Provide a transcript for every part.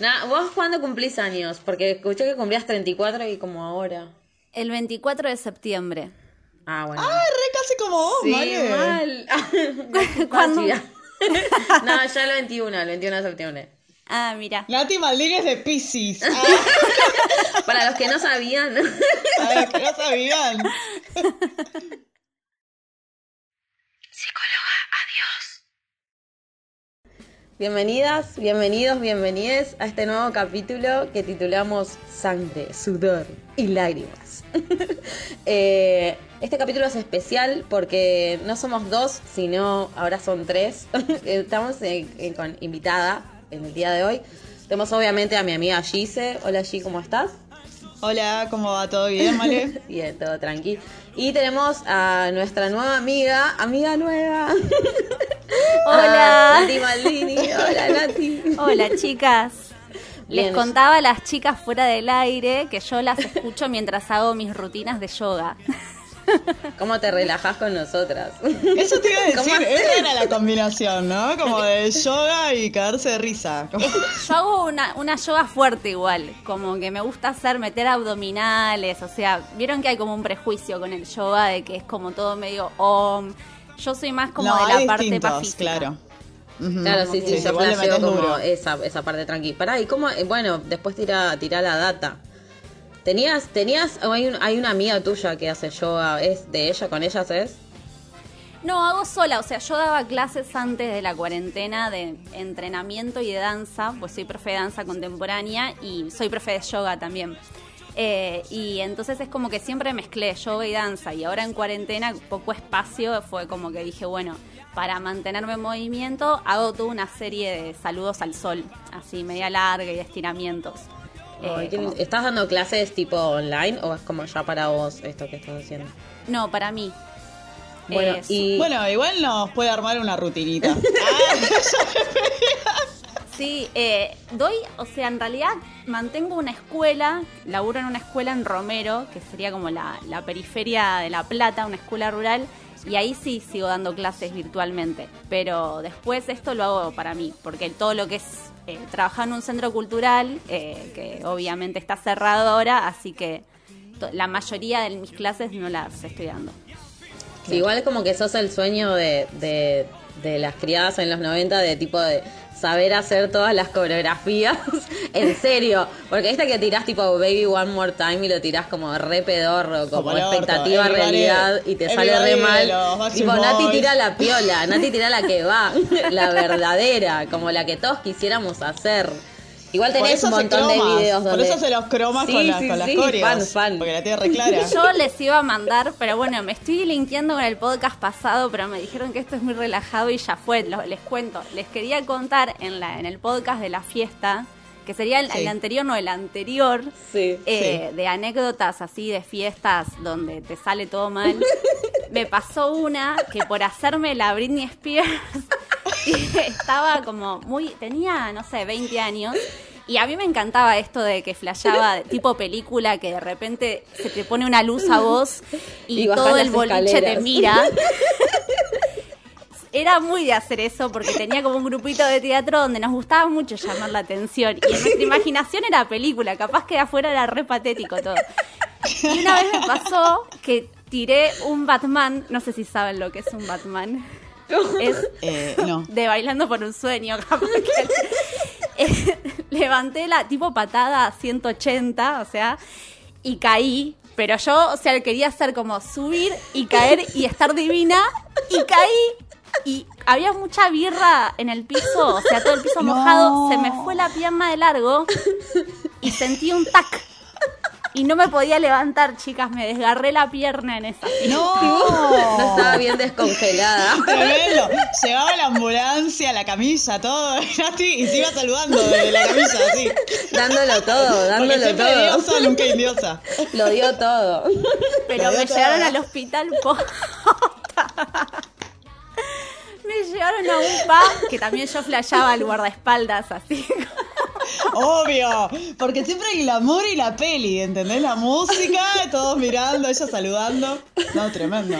Nah, ¿Vos cuándo cumplís años? Porque escuché que cumplías 34 y como ahora. El 24 de septiembre. Ah, bueno. Ah, re casi como vos, sí, Male. mal. ¿Cuándo? No, ya el 21, el 21 de septiembre. Ah, mira. Nati Maldini es de Pisces. Ah, Para los que no sabían. a ver, que no sabían. Bienvenidas, bienvenidos, bienvenides a este nuevo capítulo que titulamos Sangre, Sudor y Lágrimas. Eh, este capítulo es especial porque no somos dos, sino ahora son tres. Estamos eh, eh, con invitada en el día de hoy. Tenemos obviamente a mi amiga Gise. Hola G, ¿cómo estás? Hola, ¿cómo va? ¿Todo bien, Male? Bien, todo tranqui. Y tenemos a nuestra nueva amiga, amiga nueva. Hola. Nati Maldini. Hola Nati. Hola, chicas. Les Bien. contaba a las chicas fuera del aire que yo las escucho mientras hago mis rutinas de yoga. ¿Cómo te relajas con nosotras? Eso te iba a ¿Cómo decir, esa era la combinación, ¿no? Como de yoga y caerse de risa. Como- Yo hago una, una yoga fuerte igual, como que me gusta hacer, meter abdominales, o sea, vieron que hay como un prejuicio con el yoga de que es como todo medio om. Yo soy más como no, de la parte pacífica. claro. Ujú. Claro, sí, sí, Sí, yo metés como duro. esa, esa parte tranqui. Pará, ¿y cómo? eh, Bueno, después tira, tira la data. Tenías, tenías, o hay, un- hay una amiga tuya que hace yoga, ¿es de ella, con ellas es? No, hago sola, o sea, yo daba clases antes de la cuarentena de entrenamiento y de danza, pues soy profe de danza contemporánea y soy profe de yoga también. Eh, y entonces es como que siempre mezclé yoga y danza y ahora en cuarentena, poco espacio, fue como que dije, bueno, para mantenerme en movimiento hago toda una serie de saludos al sol, así media larga y de estiramientos. Eh, como-. ¿Estás dando clases tipo online o es como ya para vos esto que estás haciendo? no, para mí. Bueno, Eh, y Bueno, igual nos puede armar una rutinita. Ah, Sí, eh, doy, o sea, en realidad mantengo una escuela, laburo en una escuela en Romero, que sería como la, la periferia de La Plata, una escuela rural, y ahí sí sigo dando clases virtualmente. Pero después esto lo hago para mí, porque todo lo que es eh, trabajar en un centro cultural, eh, que obviamente está cerrado ahora, así que la mayoría de mis clases no las estoy dando. igual es como que sos el sueño de, de, de las criadas en los 90 de tipo de saber hacer todas las coreografías en serio, porque esta que tirás tipo Baby One More Time y lo tirás como re pedorro, como, Como el orto, expectativa realidad y te sale re mal. Tipo Nati Boys. tira la piola, Nati tira la que va, la verdadera, como la que todos quisiéramos hacer. Igual por tenés eso un montón de videos Por donde eso se los cromas Sí, con, la- sí, con las fan, fan. Porque la tiene re clara. Yo les iba a mandar, pero bueno, me estoy linkeando con el podcast pasado, pero me dijeron que esto es muy relajado y ya fue. Lo- les cuento, les quería contar en, la, en el podcast de la fiesta, que sería el, Sí. el anterior, no el anterior, Sí. eh, de anécdotas así de fiestas donde te sale todo mal. Me pasó una que por hacerme la Britney Spears estaba como muy, tenía, no sé, 20 años. Y a mí me encantaba esto de que flasheaba de tipo película, que de repente se te pone una luz a vos y, todo el boliche te mira. Era muy de hacer eso porque tenía como un grupito de teatro donde nos gustaba mucho llamar la atención. Y en nuestra imaginación era película, capaz que de afuera era re patético todo. Y una vez me pasó que tiré un Batman, no sé si saben lo que es un Batman. Es Eh, no. de bailando por un sueño, capaz que- Eh, levanté la tipo patada a 180, o sea, y caí. Pero yo, o sea, quería hacer como subir y caer y estar divina, y caí. Y había mucha birra en el piso, o sea, todo el piso No. mojado. Se me fue la pierna de largo y sentí un tac. Y no me podía levantar, chicas, me desgarré la pierna en esa. No. No estaba bien descongelada. Tremendo. Llevaba la ambulancia, la camisa, todo. Y se iba saludando de la camisa, así. dándolo todo, dándolo todo. diosa, nunca indiosa. Lo dio todo. Pero Lo dio me todo. llevaron al hospital posta. Me llevaron a un pa que también yo flasheaba al guardaespaldas así. Obvio. Porque siempre hay el amor y la peli, ¿entendés? La música, todos mirando, ella saludando. No, tremendo.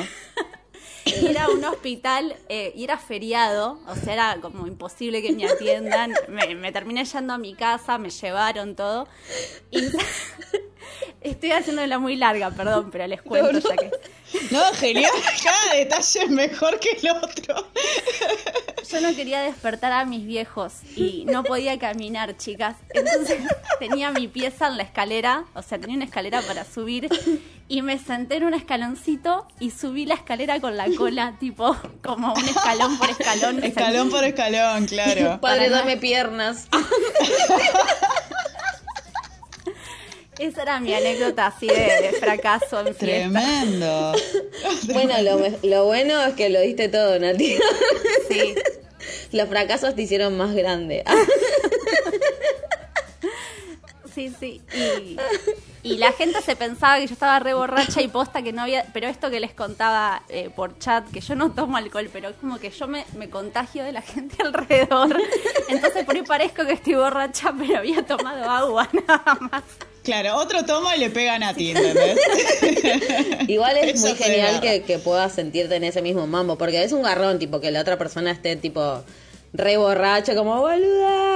y era un hospital eh, y era feriado, o sea, era como imposible que me atiendan. Me, me terminé yendo a mi casa, me llevaron todo. Y estoy haciéndola muy larga, perdón, pero les cuento ya que. No, genial, cada detalle es mejor que el otro. Yo no quería despertar a mis viejos y no podía caminar, chicas. Entonces tenía mi pieza en la escalera, o sea, tenía una escalera para subir y me senté en un escaloncito y subí la escalera con la cola, tipo como un escalón por escalón. Escalón por escalón, claro. Padre, Para dame piernas. Esa era mi anécdota así de, de fracaso en fiesta. Tremendo. Bueno, lo, me- lo bueno es que lo diste todo, Nati. Sí. Los fracasos te hicieron más grande. Sí, sí. Y, y la gente se pensaba que yo estaba re borracha y posta que no había. Pero esto que les contaba eh, por chat, que yo no tomo alcohol, pero es como que yo me, me contagio de la gente alrededor. Entonces por ahí parezco que estoy borracha, pero había tomado agua nada más. Claro, otro toma y le pegan a ti, ¿entendés? Igual es Eso muy genial que, que puedas sentirte en ese mismo mambo, porque es un garrón, tipo, que la otra persona esté, tipo, re borracho, como, boluda,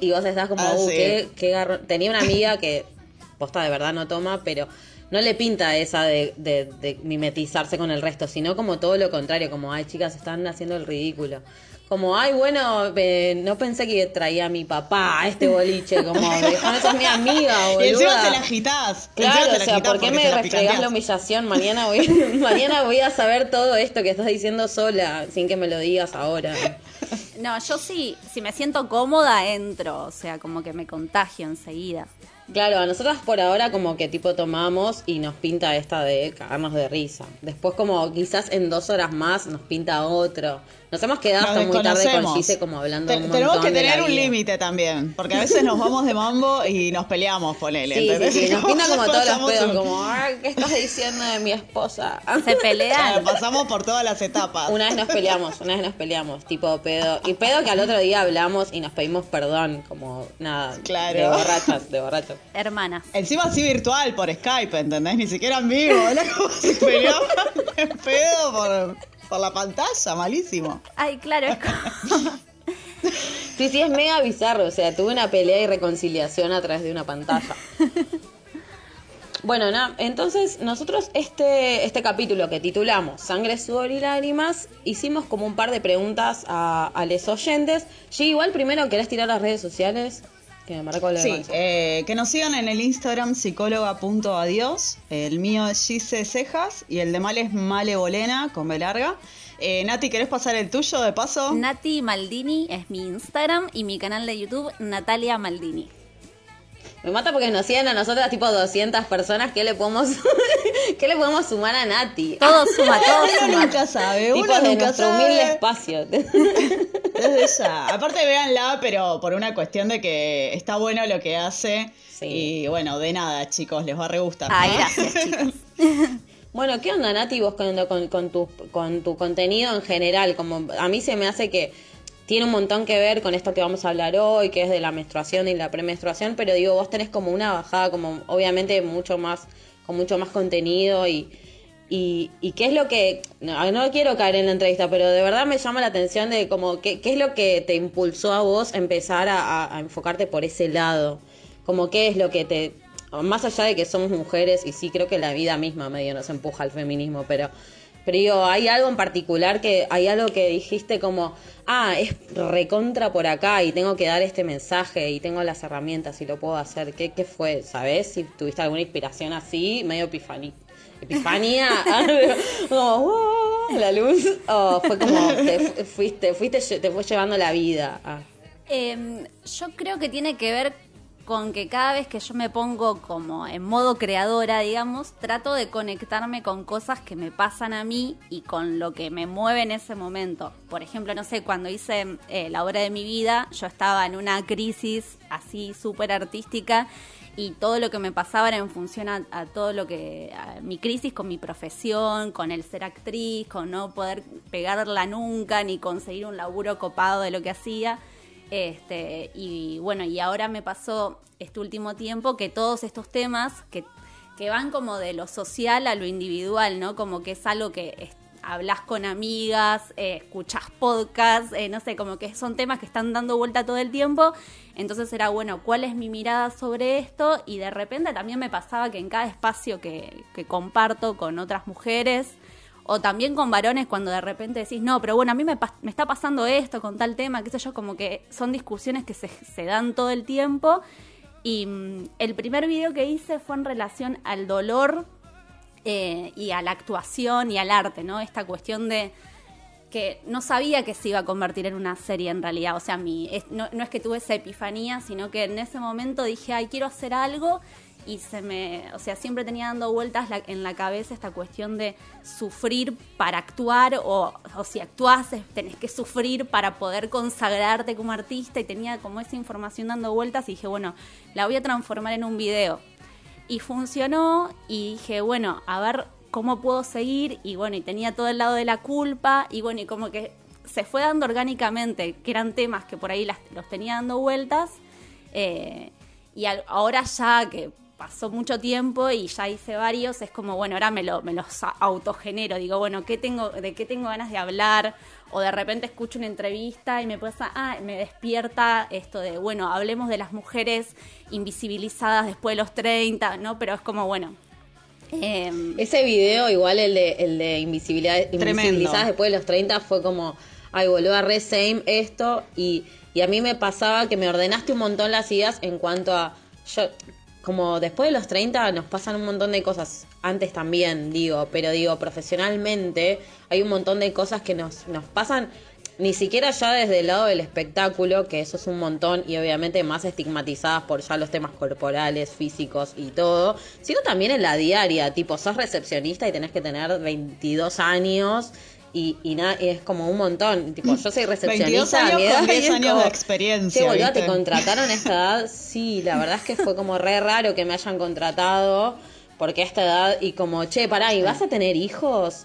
y vos estás como, Ah, uh, sí. qué, qué garrón. Tenía una amiga que, posta, de verdad no toma, pero no le pinta esa de, de, de mimetizarse con el resto, sino como todo lo contrario, como, ay, chicas, están haciendo el ridículo. Como, ay, bueno, eh, no pensé que traía a mi papá a este boliche, como, déjame ser mi amiga, boluda. Y encima te la agitás. Claro, o sea, ¿por qué me se la humillación? Mañana voy, mañana voy a saber todo esto que estás diciendo sola, sin que me lo digas ahora. No, yo sí, si me siento cómoda, entro. O sea, como que me contagio enseguida. Claro, a nosotras por ahora como que tipo tomamos y nos pinta esta de cagarnos de risa. Después como quizás en dos horas más nos pinta otro. Nos hemos quedado Nos hasta muy tarde con. Gise como hablando Te- un Tenemos montón que de la tener un límite también, porque a veces nos vamos de mambo y nos peleamos, ponele, Sí, sí, ¿entendés? sí, nos pinta como todos los pedos, un- como, "Ay, ¿qué estás diciendo de mi esposa? Se Claro, pelean. pasamos por todas las etapas. Una vez nos peleamos, una vez nos peleamos, tipo pedo. Y pedo que al otro día hablamos y nos pedimos perdón, como nada. Claro. De borrachas, de borrachas. Hermanas. Encima así virtual, por Skype, ¿entendés? Ni siquiera en vivo, era como si peleaban en pedo por, por la pantalla, malísimo. Ay, claro, es como... Sí, sí, es mega bizarro. O sea, tuve una pelea y reconciliación a través de una pantalla. Bueno, nada, entonces nosotros este, este capítulo que titulamos Sangre, Sudor y Lágrimas, hicimos como un par de preguntas a, a los oyentes. G, igual primero, ¿querés tirar las redes sociales? Que me marcó la Sí, eh, que nos sigan en el Instagram psicóloga.adiós. El mío es Gise Cejas y el de Mal es Male Bolena con B larga. Eh, Nati, ¿querés pasar el tuyo de paso? Nati Maldini es mi Instagram y mi canal de YouTube, Natalia Maldini. Me mata porque nos siguen a nosotras tipo 200 personas. ¿Qué le podemos, ¿qué le podemos sumar a Nati? Todo suma, todo uno suma. nunca sabe, Tipo uno de nunca nuestro sabe. humilde espacio. Desde ya. Aparte, véanla, pero por una cuestión de que está bueno lo que hace. Sí. Y bueno, de nada, chicos, les va a re gustar. Ay, ¿no? gracias, chicos. Bueno, ¿qué onda, Nati, vos con, con, con tu, con tu contenido en general? Como a mí se me hace que tiene un montón que ver con esto que vamos a hablar hoy, que es de la menstruación y la premenstruación, pero digo, vos tenés como una bajada, como obviamente mucho más, con mucho más contenido y, y, y qué es lo que, no, no quiero caer en la entrevista, pero de verdad me llama la atención de como qué, qué es lo que te impulsó a vos empezar a, a- a enfocarte por ese lado, como qué es lo que te, más allá de que somos mujeres y sí creo que la vida misma medio nos empuja al feminismo, pero pero digo, hay algo en particular que hay algo que dijiste como, ah, es recontra por acá y tengo que dar este mensaje y tengo las herramientas y lo puedo hacer. ¿Qué, qué fue? ¿Sabes? Si tuviste alguna inspiración así, medio epifanía. Epifanía, la luz, o fue como, te fu- fuiste, fuiste, te fue llevando la vida. Ah. Em, yo creo que tiene que ver con que cada vez que yo me pongo como en modo creadora, digamos, trato de conectarme con cosas que me pasan a mí y con lo que me mueve en ese momento. Por ejemplo, no sé, cuando hice eh, la obra de mi vida, yo estaba en una crisis así súper artística y todo lo que me pasaba era en función a, todo lo que, a mi crisis con mi profesión, con el ser actriz, con no poder pegarla nunca, ni conseguir un laburo copado de lo que hacía. Este, y bueno, y ahora me pasó este último tiempo que todos estos temas que, que van como de lo social a lo individual, ¿no? Como que es algo que hablas con amigas, eh, escuchas podcasts, eh, no sé, como que son temas que están dando vuelta todo el tiempo. Entonces era, bueno, ¿cuál es mi mirada sobre esto? Y de repente también me pasaba que en cada espacio que, que comparto con otras mujeres, o también con varones cuando de repente decís, no, pero bueno, a mí me, está pasando esto con tal tema, qué sé yo, como que son discusiones que se, dan todo el tiempo. Y mm, el primer video que hice fue en relación al dolor eh, y a la actuación y al arte, ¿no? Esta cuestión de que no sabía que se iba a convertir en una serie en realidad. O sea, mi, no, no, es que tuve esa epifanía, sino que en ese momento dije, ay, quiero hacer algo. Y se me, o sea, siempre tenía dando vueltas en la cabeza esta cuestión de sufrir para actuar, o, o si actúas tenés que sufrir para poder consagrarte como artista. Y tenía como esa información dando vueltas y dije, bueno, la voy a transformar en un video y funcionó y dije, bueno, a ver cómo puedo seguir y bueno, y tenía todo el lado de la culpa y bueno, y como que se fue dando orgánicamente, que eran temas que por ahí los tenía dando vueltas eh, y ahora ya que pasó mucho tiempo y ya hice varios, es como, bueno, ahora me, lo, me los autogenero, digo, bueno, ¿qué tengo, ¿de qué tengo ganas de hablar? O de repente escucho una entrevista y me pasa, ah, me despierta esto de, bueno, hablemos de las mujeres invisibilizadas después de los 30, ¿no? Pero es como, bueno. Em, Ese video, igual el de, el de invisibilizadas después de los 30, fue como, ay, boludo, re same esto. Y, y a mí me pasaba que me ordenaste un montón las ideas en cuanto a. Yo, como después de los 30 nos pasan un montón de cosas, antes también digo, pero digo, profesionalmente hay un montón de cosas que nos, nos pasan, ni siquiera ya desde el lado del espectáculo, que eso es un montón y obviamente más estigmatizadas por ya los temas corporales, físicos y todo, sino también en la diaria, tipo, sos recepcionista y tenés que tener 22 años y, y nada, es como un montón. Tipo, yo soy recepcionista. 22 años con 10 años de experiencia. boludo, te contrataron a esta edad. Sí, la verdad es que fue como re raro que me hayan contratado. Porque a esta edad, y como, che, pará, ¿y vas a tener hijos?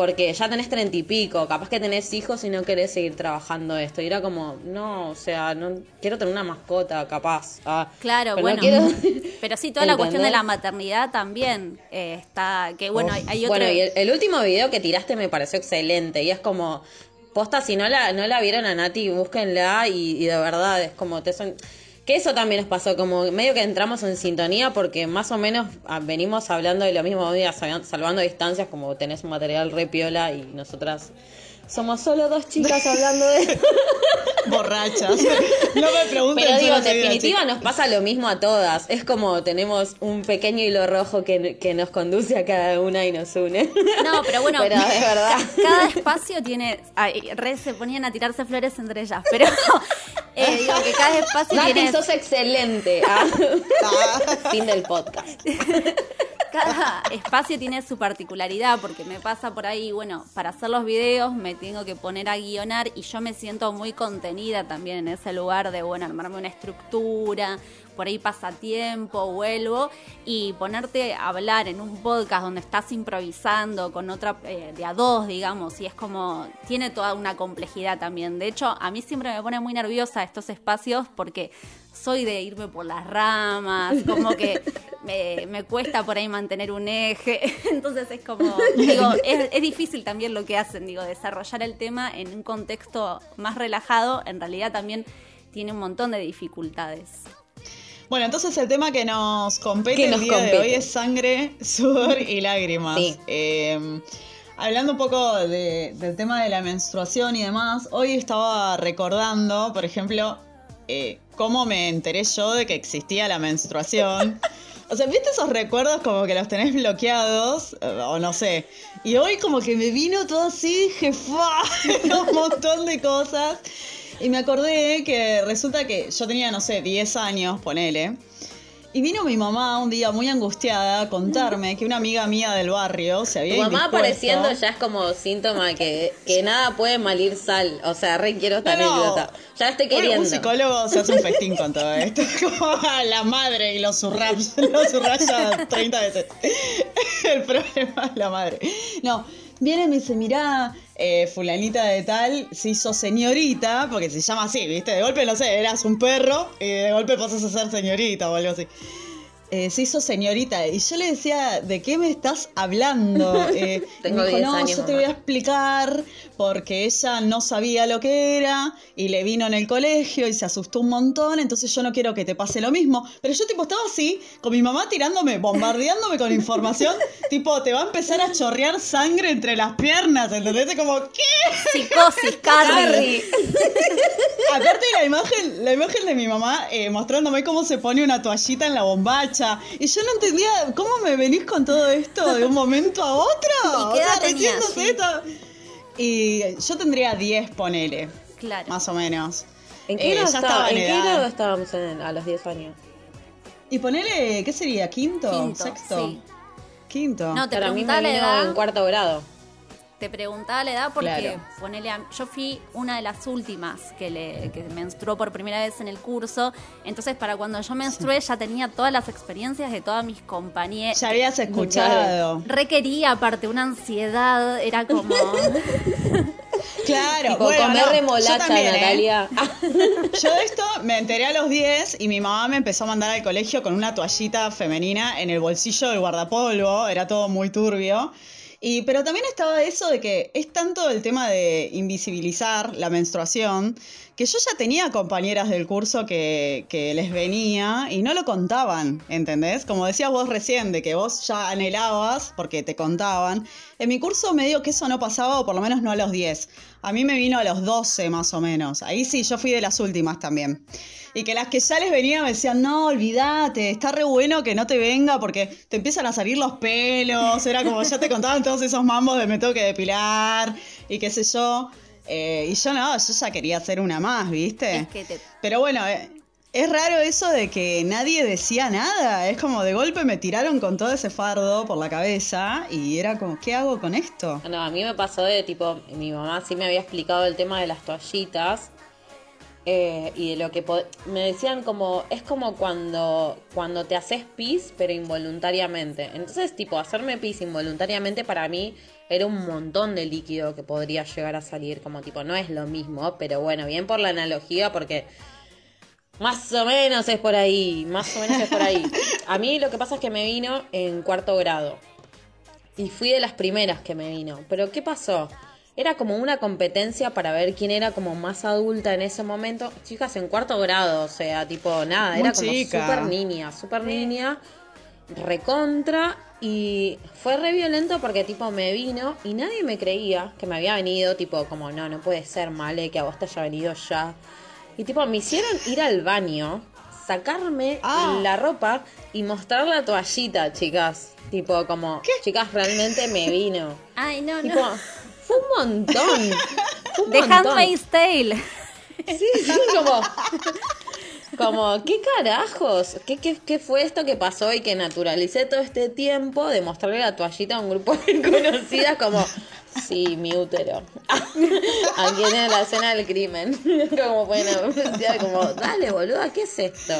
Porque ya tenés treinta y pico, capaz que tenés hijos y no querés seguir trabajando esto. Y era como, no, o sea, no quiero tener una mascota, capaz. Ah, claro, bueno. Pero sí, toda la cuestión de la maternidad también eh, está, que bueno, hay, otro... Bueno, y el, último video que tiraste me pareció excelente y es como, posta, si no la, no la vieron a Nati, búsquenla y, y de verdad es como, te son que eso también nos pasó, como medio que entramos en sintonía porque más o menos ah, venimos hablando de lo mismo, salvando distancias, como tenés un material re piola y nosotras somos solo dos chicas hablando de... Borrachas. No me pregunten. Pero digo, en definitiva nos pasa lo mismo a todas. Es como tenemos un pequeño hilo rojo que, que nos conduce a cada una y nos une. No, pero bueno, pero es verdad. cada espacio tiene... Ay, re se ponían a tirarse flores entre ellas, pero eh, digo que cada espacio Nati, tiene... sos excelente. Ah. fin del podcast cada espacio tiene su particularidad, porque me pasa por ahí, bueno, para hacer los videos me tengo que poner a guionar y yo me siento muy contenida también en ese lugar de, bueno, armarme una estructura, por ahí pasa tiempo, vuelvo, y ponerte a hablar en un podcast donde estás improvisando con otra, eh, de a dos, digamos, y es como, tiene toda una complejidad también. De hecho, a mí siempre me pone muy nerviosa estos espacios porque soy de irme por las ramas, como que me, cuesta por ahí mantener un eje, entonces es como, digo, es, difícil también lo que hacen, digo, desarrollar el tema en un contexto más relajado, en realidad también tiene un montón de dificultades. Bueno, entonces el tema que nos compete el día de hoy es sangre, sudor y lágrimas. Em, hablando un poco del tema de la menstruación y demás, hoy estaba recordando, por ejemplo, eh, cómo me enteré yo de que existía la menstruación. O sea, ¿viste esos recuerdos como que los tenés bloqueados? Eh, o no sé. Y hoy como que me vino todo así, dije, un montón de cosas. Y me acordé que resulta que yo tenía, no sé, 10 años, ponele. Y vino mi mamá un día muy angustiada a contarme que una amiga mía del barrio se había Tu mamá apareciendo ya es como síntoma que, que nada puede malir sal. O sea, re quiero esta anécdota. Ya estoy queriendo. un psicólogo se hace un festín con todo esto. Como la madre y los subraya, los subraya 30 veces. El problema es la madre. No, viene y me dice, mirá, eh, fulanita de tal se hizo señorita, porque se llama así, ¿viste? De golpe, no sé, eras un perro y de golpe pasas a ser señorita o algo así. Eh, se hizo señorita. Y yo le decía, ¿de qué me estás hablando? Eh, Tengo me dijo, no, yo te voy a explicar porque ella no sabía lo que era y le vino en el colegio y se asustó un montón, entonces yo no quiero que te pase lo mismo. Pero yo tipo estaba así, con mi mamá tirándome, bombardeándome con información, tipo, te va a empezar a chorrear sangre entre las piernas, ¿entendés? Como, ¿qué? Psicosis, Carrie. Aparte la imagen, la imagen de mi mamá eh, mostrándome cómo se pone una toallita en la bombacha y yo no entendía cómo me venís con todo esto de un momento a otro. ¿Y qué edad Y yo tendría 10, ponele. Claro. Más o menos. ¿En qué, eh, grado, estábamos a los 10 años? Y ponele, ¿qué sería? ¿Quinto? ¿Sexto? Quinto. No, te Para mí me en cuarto grado te preguntaba la edad porque ponele yo fui una de las últimas que, le, que menstruó por primera vez en el curso, entonces para cuando yo menstrué ya tenía todas las experiencias de todas mis compañeras. Ya habías escuchado. Requería aparte una ansiedad, era como... Claro, tipo, bueno, comer remolacha, Natalia. ¿eh? Yo de esto me enteré a los 10 y mi mamá me empezó a mandar al colegio con una toallita femenina en el bolsillo del guardapolvo, era todo muy turbio. Y, pero también estaba eso de que es tanto el tema de invisibilizar la menstruación, que yo ya tenía compañeras del curso que, les venía y no lo contaban, ¿entendés? Como decías vos recién, de que vos ya anhelabas porque te contaban. En mi curso me digo que eso no pasaba, o por lo menos no a los 10. A mí me vino a los 12 más o menos. Ahí sí, yo fui de las últimas también. Y que las que ya les venía me decían, no, olvídate, está re bueno que no te venga porque te empiezan a salir los pelos. Era como ya te contaban todos esos mambos de me tengo que depilar y qué sé yo. Eh, y yo no, yo ya quería hacer una más, ¿viste? Pero bueno, eh, es raro eso de que nadie decía nada. Es como de golpe me tiraron con todo ese fardo por la cabeza y era como, ¿qué hago con esto? No, a mí me pasó de tipo, mi mamá sí me había explicado el tema de las toallitas eh, y de lo que me decían como es como cuando cuando te haces pis pero involuntariamente entonces tipo hacerme pis involuntariamente para mí era un montón de líquido que podría llegar a salir como tipo no es lo mismo pero bueno bien por la analogía porque más o menos es por ahí más o menos es por ahí. A mí lo que pasa es que me vino en cuarto grado y fui de las primeras que me vino pero qué pasó era como una competencia para ver quién era como más adulta en ese momento. Chicas en cuarto grado, o sea, tipo, nada, era como súper niña, súper niña, recontra. Y fue re violento porque tipo me vino y nadie me creía que me había venido, tipo, como, no, no puede ser, Male, que a vos te haya venido ya. Y tipo, me hicieron ir al baño, sacarme ah. la ropa y mostrar la toallita, chicas. Tipo, como, chicas, realmente me vino. Ay, no, no un montón. Fue The Handmaid's Tale. Sí, sí, como. Como, ¿qué carajos? ¿Qué, qué, fue esto que pasó y que naturalicé todo este tiempo de mostrarle la toallita a un grupo de conocidas como, sí, mi útero. Aquí en la escena del crimen. como, bueno, como, dale, boluda, ¿qué es esto?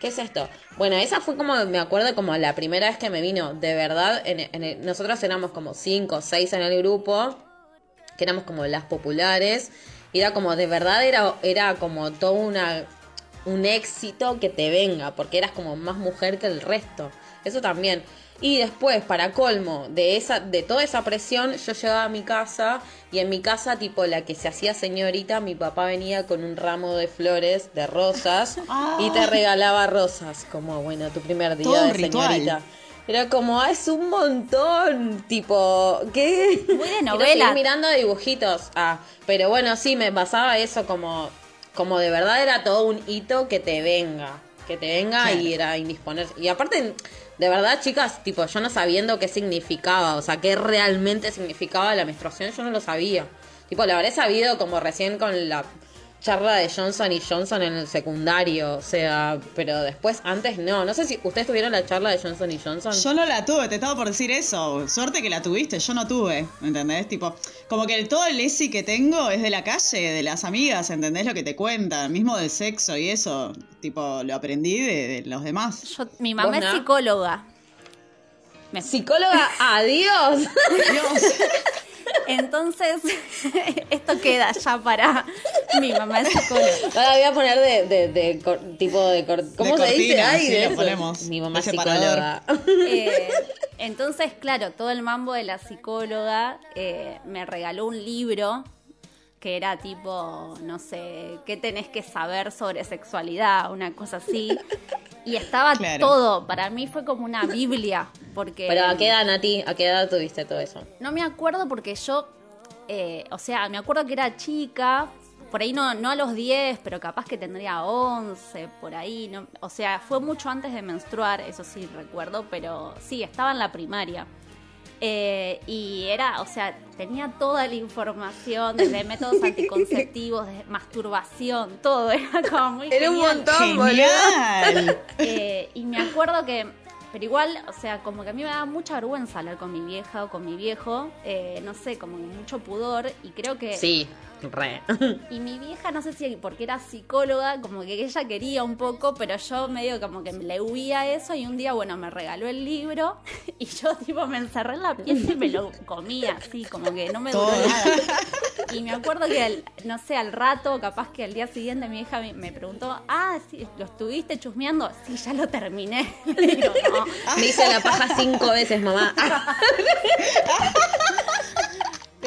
¿Qué es esto? Bueno, esa fue como, me acuerdo como la primera vez que me vino, de verdad, en, nosotros éramos como cinco o seis en el grupo que éramos como las populares. Era como, de verdad, era, era como todo una, un éxito que te venga, porque eras como más mujer que el resto. Eso también. Y después, para colmo de esa, de toda esa presión, yo llegaba a mi casa y en mi casa, tipo la que se hacía señorita, mi papá venía con un ramo de flores, de rosas, y te ah. regalaba rosas, como bueno, tu primer día de señorita. Era como, ah, es un montón. Tipo, ¿qué? Muy de novela. mirando dibujitos. Ah, pero bueno, sí, me pasaba eso como, como de verdad era todo un hito que te venga. Que te venga y era indisponer. Y aparte, de verdad, chicas, tipo, yo no sabiendo qué significaba, o sea, qué realmente significaba la menstruación, yo no lo sabía. Tipo, lo habré sabido como recién con la charla de Johnson y Johnson en el secundario, o sea, pero después, antes no. No sé si ustedes tuvieron la charla de Johnson y Johnson. Yo no la tuve, te estaba por decir eso. Suerte que la tuviste, yo no tuve, ¿entendés? Tipo, como que todo el ESI que tengo es de la calle, de las amigas, ¿entendés? Lo que te cuentan, mismo del sexo y eso, tipo, lo aprendí de, los demás. mi mamá es psicóloga. ¿Psicóloga? ¡Adiós! Dios. Entonces, esto queda ya para mi mamá es psicóloga. Ahora voy a poner de, de, tipo de... ¿Cómo se dice? Ay, ponemos. Mi mamá es psicóloga. Eh, entonces, claro, todo el mambo de la psicóloga eh, me regaló un libro que era tipo, no sé, qué tenés que saber sobre sexualidad, una cosa así. Y estaba todo, para mí fue como una Biblia, porque... Pero ¿a qué edad, Nati? ¿A qué edad tuviste todo eso? No me acuerdo porque yo, eh, o sea, me acuerdo que era chica, por ahí no, no a los 10, pero capaz que tendría 11, por ahí. No, o sea, fue mucho antes de menstruar, eso sí recuerdo, pero sí, estaba en la primaria. Eh, y era, o sea, tenía toda la información desde métodos anticonceptivos, de masturbación, todo, era como muy Era un montón, Genial. Eh, y me acuerdo que, pero igual, o sea, como que a mí me daba mucha vergüenza hablar con mi vieja o con mi viejo, eh, no sé, como mucho pudor, y creo que... Sí. Y mi vieja, no sé si porque era psicóloga, como que ella quería un poco, pero yo medio como que le huía eso y un día, bueno, me regaló el libro y yo tipo me encerré en la pieza y me lo comía así, como que no me duró nada. Y me acuerdo que, no sé, al rato, capaz que al día siguiente mi hija me preguntó, ah, sí, ¿lo estuviste chusmeando? Sí, ya lo terminé. Me hice la paja cinco veces, mamá.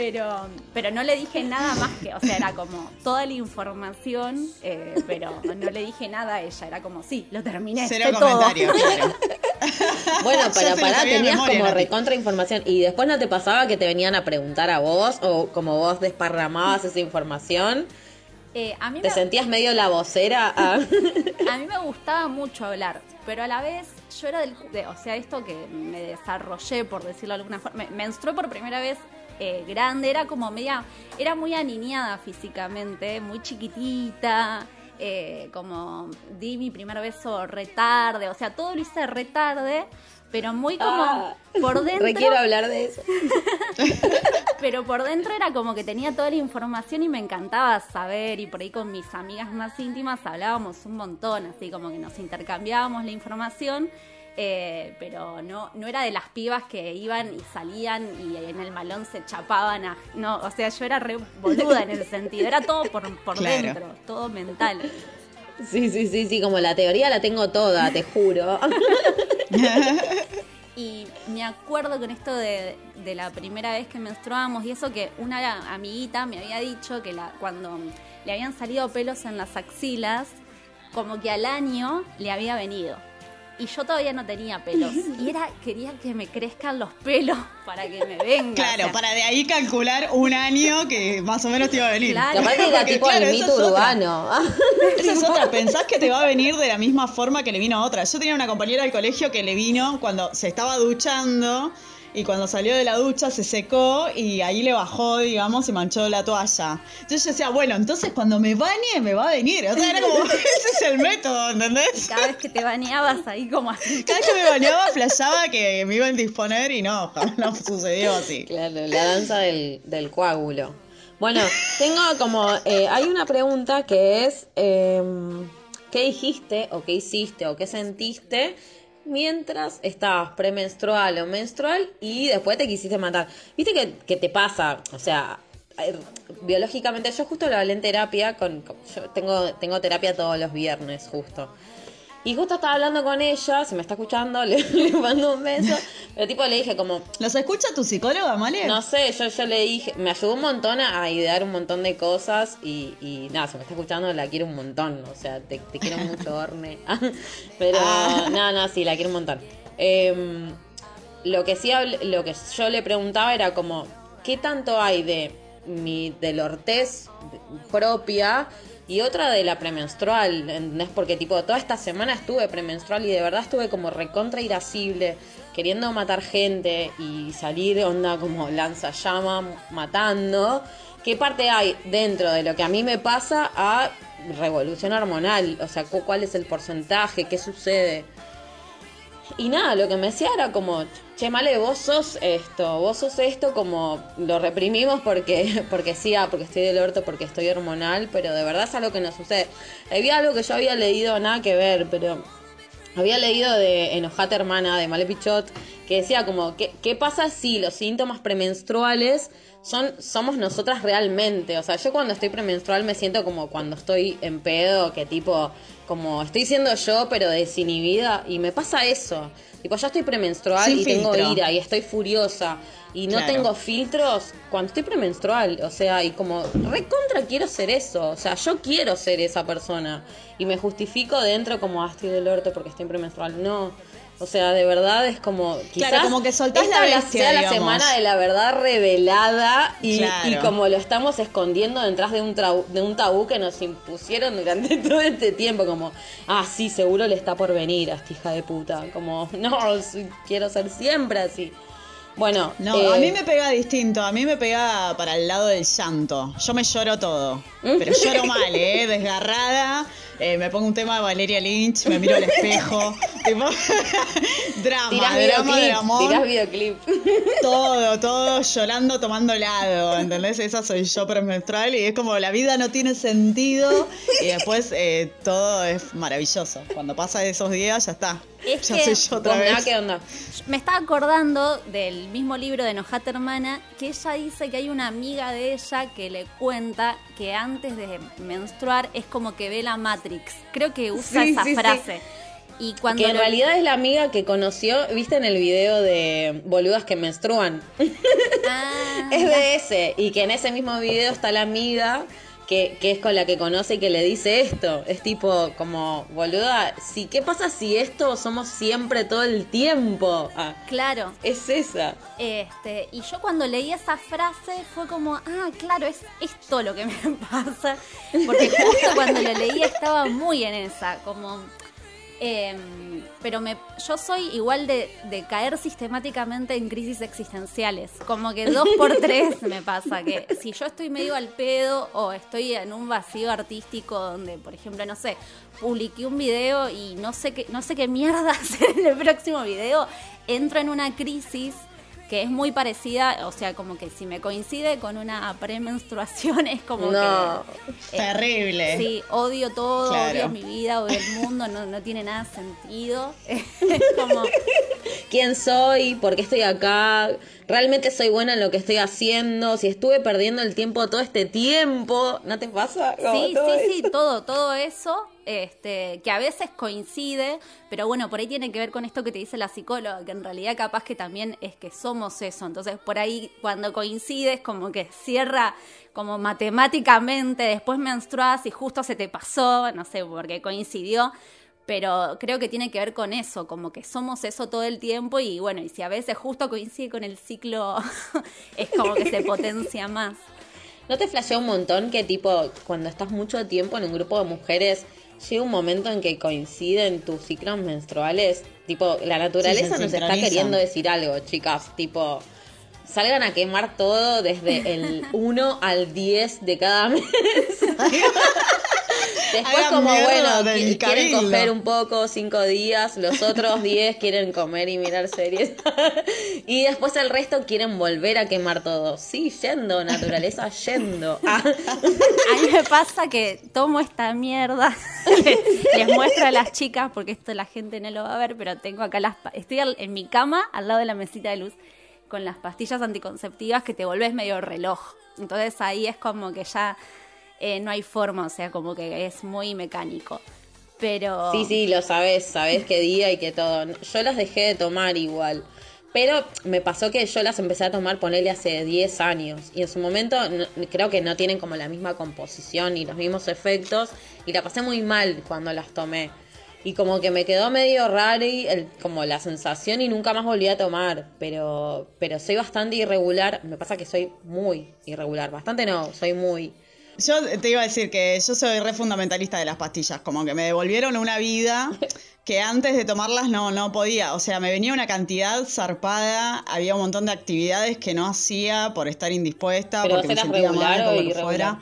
Pero, pero no le dije nada más que, o sea, era como toda la información, eh, pero no le dije nada a ella, era como, sí, lo terminé. Cero comentario, Bueno, para parar tenías como recontra información y después no te pasaba que te venían a preguntar a vos o como vos desparramabas esa información. Eh, a mí ¿Te sentías medio la vocera? a mí me gustaba mucho hablar, pero a la vez yo era del... o sea, esto que me desarrollé, por decirlo de alguna forma, me menstrué por primera vez eh, grande, era como media, era muy aniñada físicamente, muy chiquitita, eh, como di mi primer beso retarde, o sea, todo lo hice retarde, pero muy como ah, por dentro. Requiero hablar de eso. pero por dentro era como que tenía toda la información y me encantaba saber, y por ahí con mis amigas más íntimas hablábamos un montón, así como que nos intercambiábamos la información eh, pero no, no era de las pibas que iban y salían y en el malón se chapaban. no, o sea, yo era re boluda en ese sentido. Era todo por, por dentro, todo mental. Sí, sí, sí, sí, como la teoría la tengo toda, te juro. y me acuerdo con esto de, de, la primera vez que menstruamos y eso que una amiguita me había dicho que la, cuando le habían salido pelos en las axilas, como que al año le había venido y yo todavía no tenía pelos. Y era, quería que me crezcan los pelos para que me vengan. Claro, para de ahí calcular un año que más o menos te iba a venir. Claro, Capaz era tipo el mito urbano. Esa es otra, pensás que te va a venir de la misma forma que le vino a otra. Yo tenía una compañera del colegio que le vino cuando se estaba duchando y cuando salió de la ducha se secó y ahí le bajó, digamos, y manchó la toalla. Entonces yo decía, bueno, entonces cuando me bañe me va a venir. O sea, era como, ese es el método, ¿entendés? Cada vez que te bañabas ahí como así. Cada vez que me bañaba flashaba que me iba a indisponer y no, no sucedió así. Claro, la danza del, del coágulo. Bueno, tengo como, eh, hay una pregunta que es, em, ¿qué dijiste o qué hiciste o qué sentiste? Mientras estabas premenstrual o menstrual y después te quisiste matar. ¿Viste que, te pasa? O sea, biológicamente, yo justo lo hablé en terapia, con, yo tengo, tengo terapia todos los viernes justo. Y justo estaba hablando con ella, se me está escuchando, le, mando un beso. Pero tipo le dije como... ¿Los escucha tu psicóloga, Male? No sé, yo, yo le dije, me ayudó un montón a, idear un montón de cosas y, y, nada, se me está escuchando, la quiero un montón. O sea, te, quiero mucho, Orne. Pero ah. nada, nada, sí, la quiero un montón. Em, lo que sí, lo que yo le preguntaba era como, ¿qué tanto hay de mi, del ortez propia y otra de la premenstrual, ¿entendés? Porque tipo, toda esta semana estuve premenstrual y de verdad estuve como recontra irascible, queriendo matar gente y salir onda como lanza llama matando. ¿Qué parte hay dentro de lo que a mí me pasa a revolución hormonal? O sea, ¿cuál es el porcentaje? ¿Qué sucede? Y nada, lo que me decía era como, che, Male, vos sos esto, vos sos esto como lo reprimimos porque, porque sí, ah, porque estoy del orto, porque estoy hormonal, pero de verdad es algo que no sucede. Había algo que yo había leído, nada que ver, pero había leído de Enojate Hermana, de Male Pichot, que decía como, ¿qué, ¿qué pasa si los síntomas premenstruales son, somos nosotras realmente? O sea, yo cuando estoy premenstrual me siento como cuando estoy en pedo, que tipo, como estoy siendo yo, pero desinhibida, y me pasa eso. Tipo, ya estoy premenstrual y tengo ira y estoy furiosa y no tengo filtros cuando estoy premenstrual. O sea, y como recontra quiero ser eso. O sea, yo quiero ser esa persona. Y me justifico dentro como, ah, estoy del orto porque estoy premenstrual. No. O sea, de verdad es como. claro, como que soltás la bestia. sea la semana de la verdad revelada y, como lo estamos escondiendo detrás de un, de un tabú que nos impusieron durante todo este tiempo. Como, ah, sí, seguro le está por venir a esta hija de puta. Como, no, quiero ser siempre así. Bueno, no, a mí eh, me pega distinto, a mí me pega para el lado del llanto. Yo me lloro todo, pero lloro mal, ¿eh? Desgarrada. Eh, me pongo un tema de Valeria Lynch, me miro al espejo, tipo, drama, drama de amor. Tirás videoclip. Todo, todo llorando, tomando helado, ¿entendés? Esa soy yo premenstrual y es como la vida no tiene sentido y después eh, todo es maravilloso. Cuando pasa esos días ya está. Es ya soy yo otra vez. ¿Qué onda? Me estaba acordando del mismo libro de Enojata Hermana que ella dice que hay una amiga de ella que le cuenta que antes de menstruar es como que ve la Matrix. Creo que usa esa frase. Y cuando que en realidad es la amiga que conoció, viste en el video de boludas que menstruan. Ah, es de ese. Y que en ese mismo video está la amiga que, es con la que conoce y que le dice esto. Es tipo, como, boluda, si, ¿qué pasa si esto somos siempre todo el tiempo? Ah, claro. Es esa. Este, y yo cuando leí esa frase fue como, ah, claro, es esto lo que me pasa. Porque justo cuando lo leí estaba muy en esa, como Em, pero me, yo soy igual de, caer sistemáticamente en crisis existenciales. Como que dos por tres me pasa. Que si yo estoy medio al pedo o estoy en un vacío artístico donde, por ejemplo, no sé, publiqué un video y no sé qué, no sé qué mierda hacer en el próximo video, entro en una crisis que es muy parecida, o sea, como que si me coincide con una premenstruación es como no, que... Eh, terrible. Sí, odio todo, odio mi vida, odio el mundo, no, no tiene nada sentido. es como... ¿Quién soy? ¿Por qué estoy acá? realmente soy buena en lo que estoy haciendo, si estuve perdiendo el tiempo todo este tiempo, ¿no te pasa? sí, sí, sí, todo, todo eso, este, que a veces coincide, pero bueno, por ahí tiene que ver con esto que te dice la psicóloga, que en realidad capaz que también es que somos eso, entonces por ahí cuando coincides como que cierra como matemáticamente, después menstruas y justo se te pasó, no sé, porque coincidió, pero creo que tiene que ver con eso, como que somos eso todo el tiempo y bueno, y si a veces justo coincide con el ciclo, es como que se potencia más. ¿No te flashea un montón que tipo, cuando estás mucho tiempo en un grupo de mujeres, llega un momento en que coinciden tus ciclos menstruales? Tipo, la naturaleza nos está queriendo decir algo, chicas, tipo... Salgan a quemar todo desde el 1 al 10 de cada mes. Después como, bueno, quieren coger un poco, cinco días, los otros diez quieren comer y mirar series. y después el resto quieren volver a quemar todo. Sí, yendo, naturaleza, yendo. a mí me pasa que tomo esta mierda, les muestro a las chicas, porque esto la gente no lo va a ver, pero tengo acá las... Estoy en mi cama, al lado de la mesita de luz, con las pastillas anticonceptivas que te volvés medio reloj. Entonces ahí es como que ya eh, no hay forma, o sea, como que es muy mecánico. Pero... Sí, sí, lo sabes, sabes qué día y qué todo. Yo las dejé de tomar igual. Pero me pasó que yo las empecé a tomar, ponerle hace 10 años. Y en su momento creo que no tienen como la misma composición ni los mismos efectos. Y la pasé muy mal cuando las tomé. Y como que me quedó medio raro el, como la sensación y nunca más volví a tomar. Pero, pero soy bastante irregular. Me pasa que soy muy irregular. Bastante no, soy muy. Yo te iba a decir que yo soy re fundamentalista de las pastillas, como que me devolvieron una vida que antes de tomarlas no, no podía. O sea, me venía una cantidad zarpada, había un montón de actividades que no hacía por estar indispuesta, porque me sentía mal, por lo que fuera.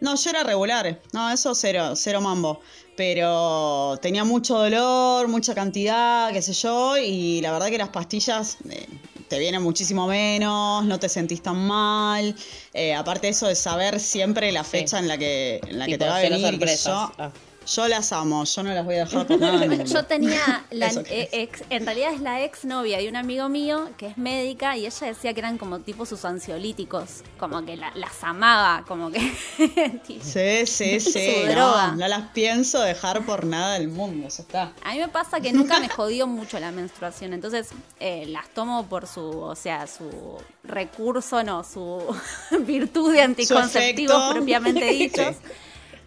No, yo era regular, no, eso cero, cero mambo. Pero tenía mucho dolor, mucha cantidad, qué sé yo, y la verdad que las pastillas eh, te viene muchísimo menos, no te sentís tan mal. Eh, aparte eso de saber siempre la fecha en la que, en la que te va a venir. Yo, ah. Yo las amo, yo no las voy a dejar por nada. Yo tenía, la, eh, ex, en realidad es la ex novia de un amigo mío que es médica y ella decía que eran como tipo sus ansiolíticos, como que las amaba, como que... sí, sí, sí. No, no, las pienso dejar por nada del mundo, eso está. A mí me pasa que nunca me jodió mucho la menstruación, entonces eh, las tomo por su, o sea, su recurso, no, su virtud de anticonceptivos propiamente dichos.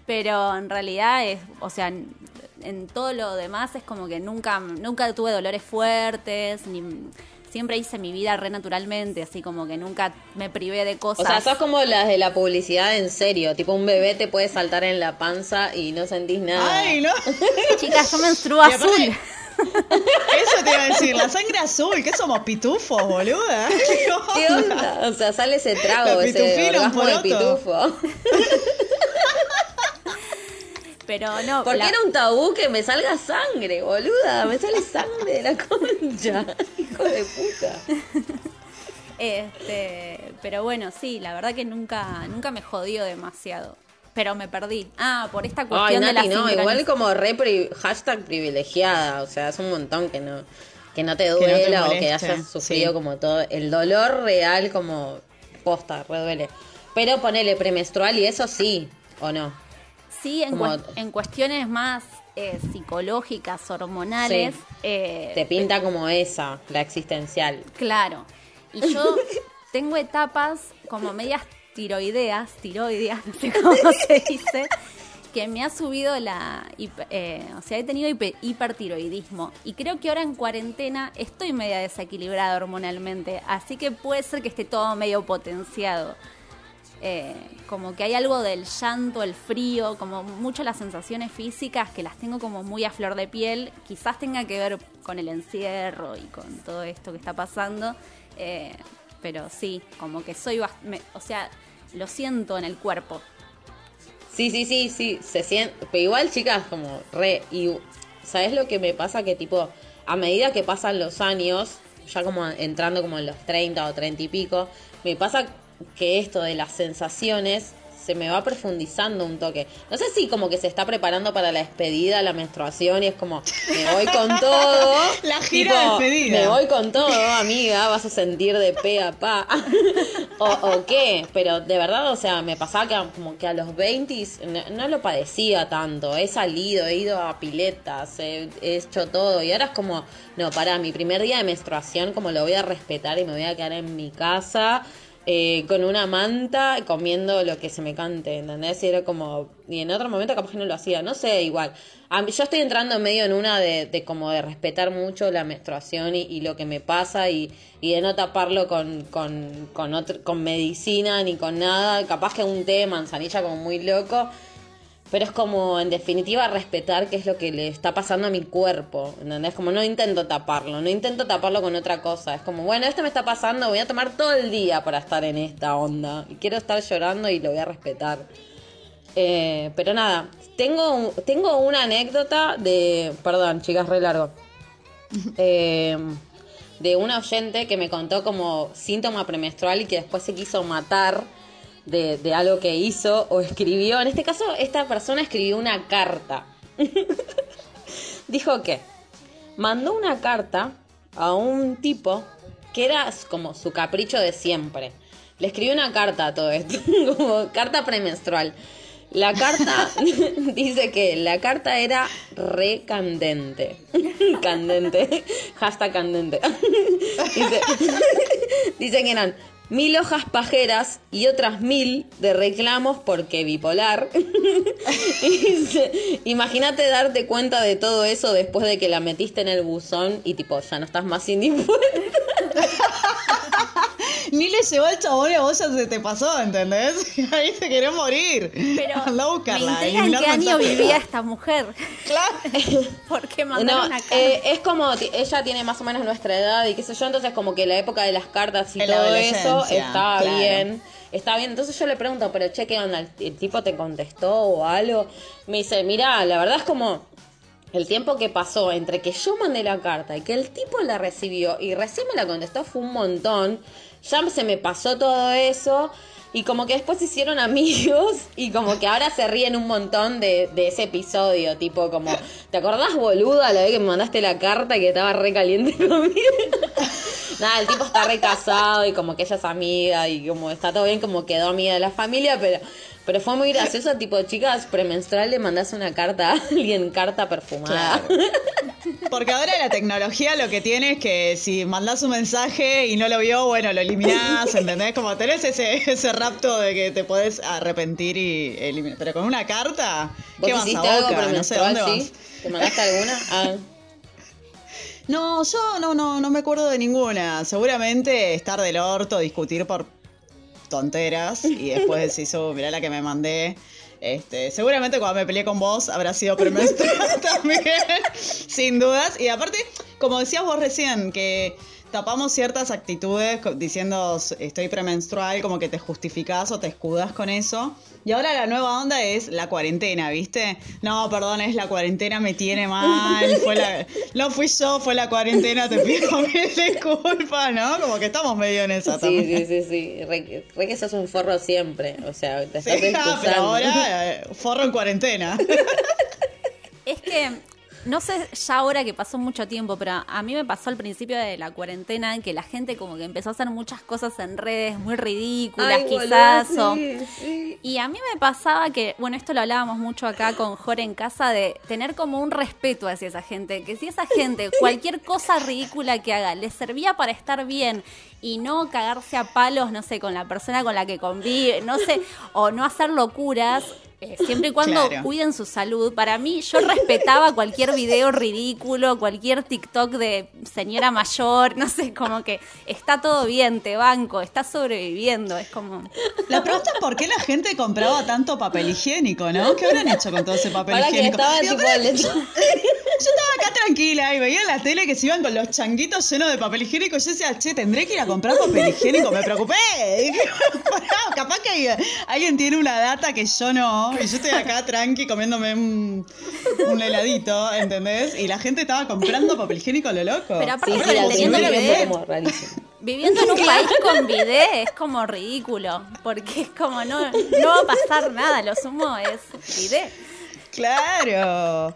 Pero en realidad es, o sea, en, todo lo demás es como que nunca, nunca tuve dolores fuertes, ni siempre hice mi vida re naturalmente, así como que nunca me privé de cosas. O sea, sos como las de la publicidad en serio, tipo un bebé te puede saltar en la panza y no sentís nada. Ay, no. Chicas, yo menstruo azul. Eso te iba a decir, la sangre azul, ¿qué somos pitufos, boluda? ¿Qué onda? O sea, sale ese trago, ese orgasmo de pitufo. Pero no. Porque era un tabú que me salga sangre, boluda. Me sale sangre de la concha. Hijo de puta. Este, pero bueno, sí, la verdad que nunca, nunca me jodió demasiado. Pero me perdí. Ah, por esta cuestión de la no, igual como re hashtag privilegiada. O sea, es un montón que no, que no te duela o que hayas sufrido como todo. El dolor real como posta, re duele. Pero ponele premenstrual y eso sí, ¿o no? Sí, en, en cuestiones más eh, psicológicas, hormonales. Eh, te pinta como esa, la existencial. Claro. Y yo tengo etapas como medias tiroideas, tiroideas, no sé cómo se dice, que me ha subido la... Eh, o sea, he tenido hipertiroidismo. Y creo que ahora en cuarentena estoy media desequilibrada hormonalmente. Así que puede ser que esté todo medio potenciado. Eh, como que hay algo del llanto, el frío, como mucho las sensaciones físicas que las tengo como muy a flor de piel. Quizás tenga que ver con el encierro y con todo esto que está pasando. Eh, pero sí, como que soy, o sea, lo siento en el cuerpo. Sí, sí, sí, sí, se siente, pero igual chicas como re, y ¿sabes lo que me pasa? Que tipo, a medida que pasan los años, ya como entrando como en los 30 o 30 y pico, me pasa que esto de las sensaciones se me va profundizando un toque. No sé si como que se está preparando para la despedida, la menstruación y es como, me voy con todo. la gira de despedida. Me voy con todo, amiga, vas a sentir de pe a pa. o, qué, pero de verdad, o sea, me pasaba que como que a los 20 no, lo padecía tanto. He salido, he ido a piletas, he, he hecho todo y ahora es como, no, para mi primer día de menstruación como lo voy a respetar y me voy a quedar en mi casa eh, con una manta comiendo lo que se me cante, ¿entendés? Y era como, y en otro momento capaz que no lo hacía, no sé, igual. yo estoy entrando medio en una de, como de respetar mucho la menstruación y, lo que me pasa y, y de no taparlo con, con, con, con medicina ni con nada, capaz que un té de manzanilla como muy loco pero es como, en definitiva, respetar qué es lo que le está pasando a mi cuerpo, ¿entendés? Como no intento taparlo, no intento taparlo con otra cosa. Es como, bueno, esto me está pasando, voy a tomar todo el día para estar en esta onda. Y quiero estar llorando y lo voy a respetar. Eh, pero nada, tengo, tengo una anécdota de... Perdón, chicas, re largo. Eh, de una oyente que me contó como síntoma premenstrual y que después se quiso matar de, algo que hizo o escribió. En este caso, esta persona escribió una carta. Dijo que mandó una carta a un tipo que era como su capricho de siempre. Le escribió una carta a todo esto, como carta premenstrual. La carta dice que la carta era recandente. Candente. Hashtag candente. dice, dice que eran mil hojas pajeras y otras mil de reclamos porque bipolar. Imagínate darte cuenta de todo eso después de que la metiste en el buzón y tipo, ya no estás más indispuesta. Ni le llevó al chabón y a vos ya se te pasó, ¿entendés? Ahí se quería morir. Pero Anda a en qué año vivía esta mujer. Claro. ¿Por qué mandó una carta? Eh, es como, ella tiene más o menos nuestra edad y qué sé yo, entonces como que la época de las cartas y todo eso estaba bien. Está bien, entonces yo le pregunto, pero che, ¿qué onda? ¿El tipo te contestó o algo? Me dice, mira, la verdad es como el tiempo que pasó entre que yo mandé la carta y que el tipo la recibió y recién me la contestó fue un montón ya se me pasó todo eso. Y como que después se hicieron amigos y como que ahora se ríen un montón de, ese episodio, tipo como, ¿te acordás boluda la vez que me mandaste la carta que estaba re caliente conmigo? Nada, el tipo está re casado y como que ella es amiga y como está todo bien, como quedó amiga de la familia, pero pero fue muy gracioso, tipo, chicas, premenstrual le mandás una carta a alguien, carta perfumada. Porque ahora la tecnología lo que tiene es que si mandás un mensaje y no lo vio, bueno, lo eliminás, ¿entendés? Como tenés ese, ese rapto de que te podés arrepentir y eliminar. Pero con una carta, ¿qué vas a boca? No sé dónde vas. ¿Te mandaste alguna? Ah. No, yo no, no, no me acuerdo de ninguna. Seguramente estar del orto, discutir por tonteras y después decís, oh, mirá la que me mandé. Este, seguramente cuando me peleé con vos habrá sido premenstrual también, sin dudas. Y aparte, como decías vos recién, que tapamos ciertas actitudes diciendo estoy premenstrual, como que te justificás o te escudas con eso. Y ahora la nueva onda es la cuarentena, ¿viste? No, perdón, es la cuarentena, me tiene mal. Fue la, no fui yo, fue la cuarentena, te pido mil disculpas, ¿no? Como que estamos medio en esa sí, Sí, sí, sí. Re, que sos un forro siempre. O sea, te estás sí, pero ahora, eh, forro en cuarentena. Es que no sé ya ahora que pasó mucho tiempo, pero a mí me pasó al principio de la cuarentena que la gente como que empezó a hacer muchas cosas en redes muy ridículas quizás. Y a mí me pasaba que, bueno, esto lo hablábamos mucho acá con Jorge en casa, de tener como un respeto hacia esa gente, que si esa gente, cualquier cosa ridícula que haga, le servía para estar bien y no cagarse a palos, no sé, con la persona con la que convive, no sé, o no hacer locuras, eh, siempre y cuando cuiden su salud. Para mí, yo respetaba cualquier video ridículo, cualquier TikTok de señora mayor, no sé, como que está todo bien, te banco, está sobreviviendo, es como... La pregunta es por qué la gente compraba tanto papel higiénico, ¿no? ¿Qué habrán hecho con todo ese papel higiénico? yo, estaba acá tranquila y veía en la tele que se iban con los changuitos llenos de papel higiénico y yo decía, che, tendré que ir a comprar papel higiénico, me preocupé. capaz que alguien tiene una data que yo no, y yo estoy acá tranqui comiéndome un, heladito, ¿entendés? Y la gente estaba comprando papel higiénico a lo loco. Pero aparte, teniendo Viviendo en un país con bidet es como ridículo, porque es como no, no va a pasar nada, lo sumo es bidet. Claro.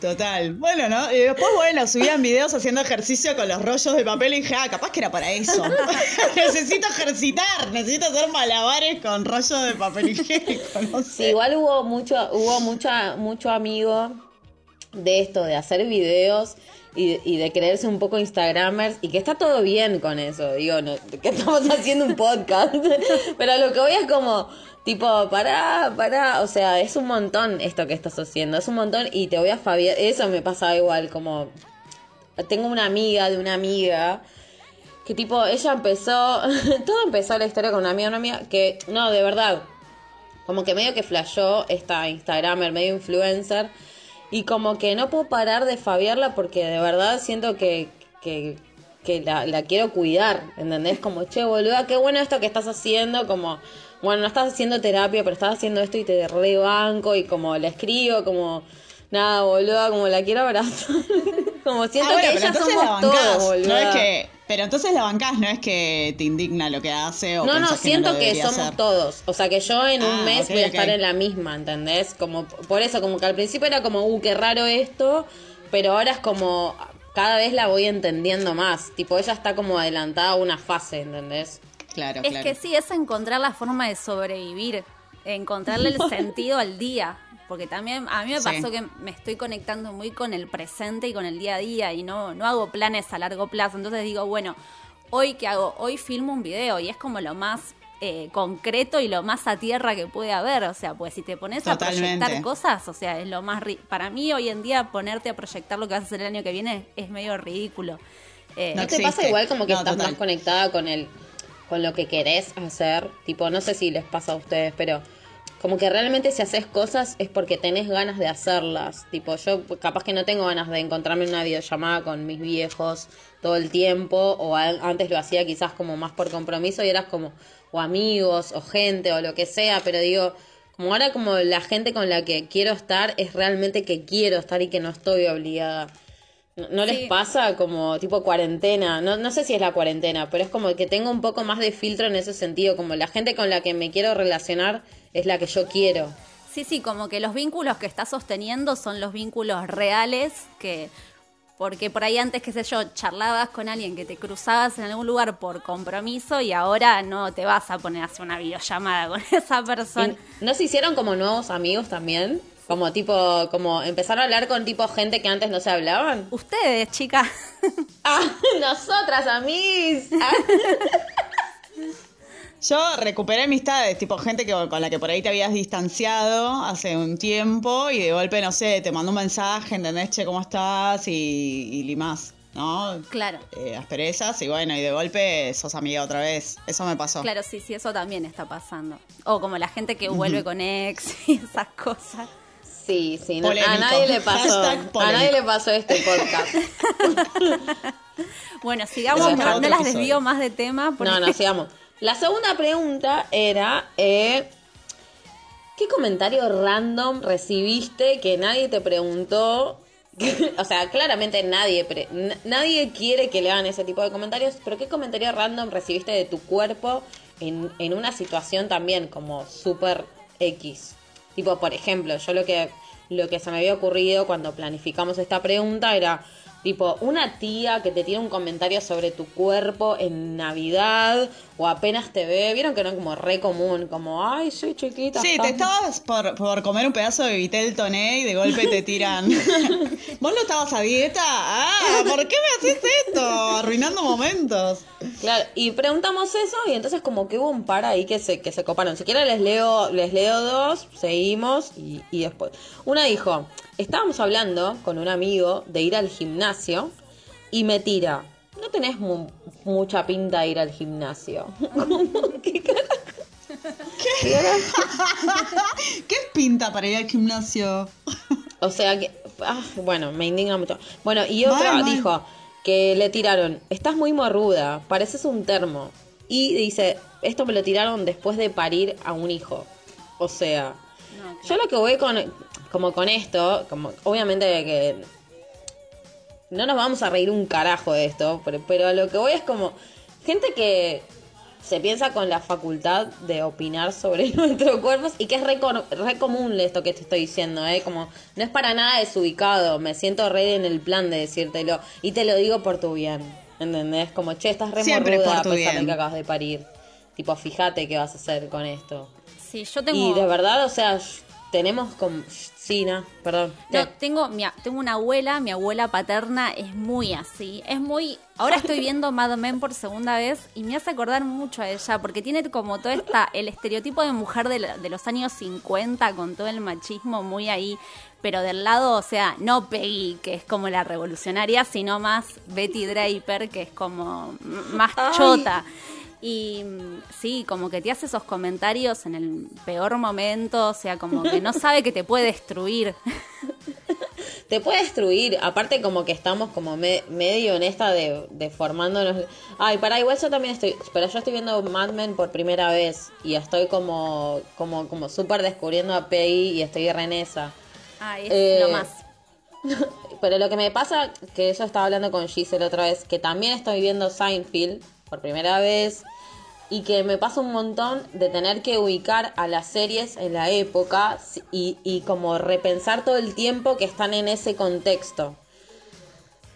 Total. Bueno, ¿no? Y después, bueno, subían videos haciendo ejercicio con los rollos de papel y dije, ah, capaz que era para eso. necesito ejercitar, necesito hacer malabares con rollos de papel higiénico, no sé. igual hubo mucho, hubo mucha, mucho amigo de esto, de hacer videos y, y, de creerse un poco Instagramers y que está todo bien con eso. Digo, no, que estamos haciendo un podcast. Pero lo que voy es como Tipo, pará, pará, o sea, es un montón esto que estás haciendo, es un montón y te voy a fabiar, eso me pasa igual, como, tengo una amiga de una amiga, que tipo, ella empezó, todo empezó la historia con una amiga, una amiga, que, no, de verdad, como que medio que flashó esta Instagramer, medio influencer, y como que no puedo parar de fabiarla porque de verdad siento que, que, que la, la quiero cuidar, ¿entendés? Como, che, boluda, qué bueno esto que estás haciendo, como bueno, no estás haciendo terapia, pero estás haciendo esto y te rebanco y como le escribo, como, nada, boluda, como la quiero abrazar. como siento ah, que ella somos todos, boluda. No es que, pero entonces la bancás, no es que te indigna lo que hace o No, no, siento que, somos todos. O sea, que yo en un ah, mes voy a estar en la misma, ¿entendés? Como, por eso, como que al principio era como, uh, qué raro esto, pero ahora es como, cada vez la voy entendiendo más. Tipo, ella está como adelantada a una fase, ¿entendés? Es que sí, es encontrar la forma de sobrevivir, encontrarle el sentido al día. Porque también a mí me pasó que me estoy conectando muy con el presente y con el día a día y no, no hago planes a largo plazo. Entonces digo, bueno, hoy qué hago? Hoy filmo un video y es como lo más eh, concreto y lo más a tierra que puede haber. O sea, pues si te pones a proyectar cosas, o sea, es lo más... Para mí hoy en día ponerte a proyectar lo que vas a hacer el año que viene es medio ridículo. Eh, ¿No te pasa igual como que estás más conectada con el con lo que querés hacer. Tipo, no sé si les pasa a ustedes, pero como que realmente si haces cosas es porque tenés ganas de hacerlas. Tipo, yo capaz que no tengo ganas de encontrarme en una videollamada con mis viejos todo el tiempo, o antes lo hacía quizás como más por compromiso y eras como, o amigos, o gente, o lo que sea, pero digo, como ahora como la gente con la que quiero estar es realmente que quiero estar y que no estoy obligada. ¿No, les pasa como tipo cuarentena? No, no sé si es la cuarentena, pero es como que tengo un poco más de filtro en ese sentido, como la gente con la que me quiero relacionar es la que yo quiero. Sí, sí, como que los vínculos que estás sosteniendo son los vínculos reales que porque por ahí antes, qué sé yo, charlabas con alguien que te cruzabas en algún lugar por compromiso y ahora no te vas a poner a hacer una videollamada con esa persona. ¿No se hicieron como nuevos amigos también? Como tipo, como empezar a hablar con tipo gente que antes no se hablaban. Ustedes, chicas. Ah, nosotras, amigos. Ah. Yo recuperé amistades, tipo gente que, con la que por ahí te habías distanciado hace un tiempo y de golpe, no sé, te mando un mensaje, ¿entendés? Che, ¿cómo estás? Y, y limás, ¿no? Claro. Eh, asperezas y bueno, y de golpe sos amiga otra vez. Eso me pasó. Claro, sí, sí, eso también está pasando. O como la gente que vuelve con ex y esas cosas. Sí, sí, no, a nadie le pasó. A nadie le pasó este podcast. bueno, sigamos, no, las desvío más de tema. No, no, sigamos. La segunda pregunta era, eh, ¿qué comentario random recibiste que nadie te preguntó? o sea, claramente nadie, nadie quiere que le hagan ese tipo de comentarios, pero ¿qué comentario random recibiste de tu cuerpo en, en una situación también como súper X? Tipo, por ejemplo, yo lo que, lo que se me había ocurrido cuando planificamos esta pregunta era, tipo, una tía que te tiene un comentario sobre tu cuerpo en Navidad o apenas te ve, vieron que no como re común, como, ay, soy chiquita. Sí, te estabas por, por, comer un pedazo de vitel toné y de golpe te tiran. ¿Vos no estabas a dieta? Ah, ¿por qué me haces esto? Arruinando momentos. Claro, y preguntamos eso y entonces como que hubo un par ahí que se, que se coparon. Si quieren les leo, les leo dos, seguimos y, y después. Una dijo, estábamos hablando con un amigo de ir al gimnasio y me tira, no tenés mucha pinta de ir al gimnasio. ¿Qué ¿Qué? ¿Qué es pinta para ir al gimnasio? O sea que, ah, bueno, me indigna mucho. Bueno, y otra dijo que le tiraron, estás muy morruda, pareces un termo. Y dice, esto me lo tiraron después de parir a un hijo. O sea, yo lo que voy con, como con esto, como obviamente que no nos vamos a reír un carajo de esto, pero, lo que voy es como gente que se piensa con la facultad de opinar sobre nuestros cuerpos y que es re, común esto que te estoy diciendo, ¿eh? Como no es para nada desubicado, me siento re en el plan de decírtelo y te lo digo por tu bien, ¿entendés? Como, che, estás re morruda a pesar de que acabas de parir. Tipo, fíjate qué vas a hacer con esto. Sí, yo tengo... Y de verdad, o sea, tenemos como... Sí, no, perdón. No, tengo, tengo una abuela, mi abuela paterna es muy así. Es muy. Ahora estoy viendo Mad Men por segunda vez y me hace acordar mucho a ella, porque tiene como todo esta, el estereotipo de mujer de, de los años 50, con todo el machismo muy ahí, pero del lado, o sea, no Peggy, que es como la revolucionaria, sino más Betty Draper, que es como más chota. Y mm, sí, como que te hace esos comentarios en el peor momento, o sea, como que no sabe que te puede destruir. te puede destruir, aparte como que estamos como medio en esta de, de, formándonos. Ay, para igual yo también estoy, pero yo estoy viendo Mad Men por primera vez y estoy como como como súper descubriendo a Peggy y estoy re en esa. Ay, es eh, lo más. Pero lo que me pasa, que yo estaba hablando con Giselle otra vez, que también estoy viendo Seinfeld por primera vez y que me pasa un montón de tener que ubicar a las series en la época y, y, como repensar todo el tiempo que están en ese contexto.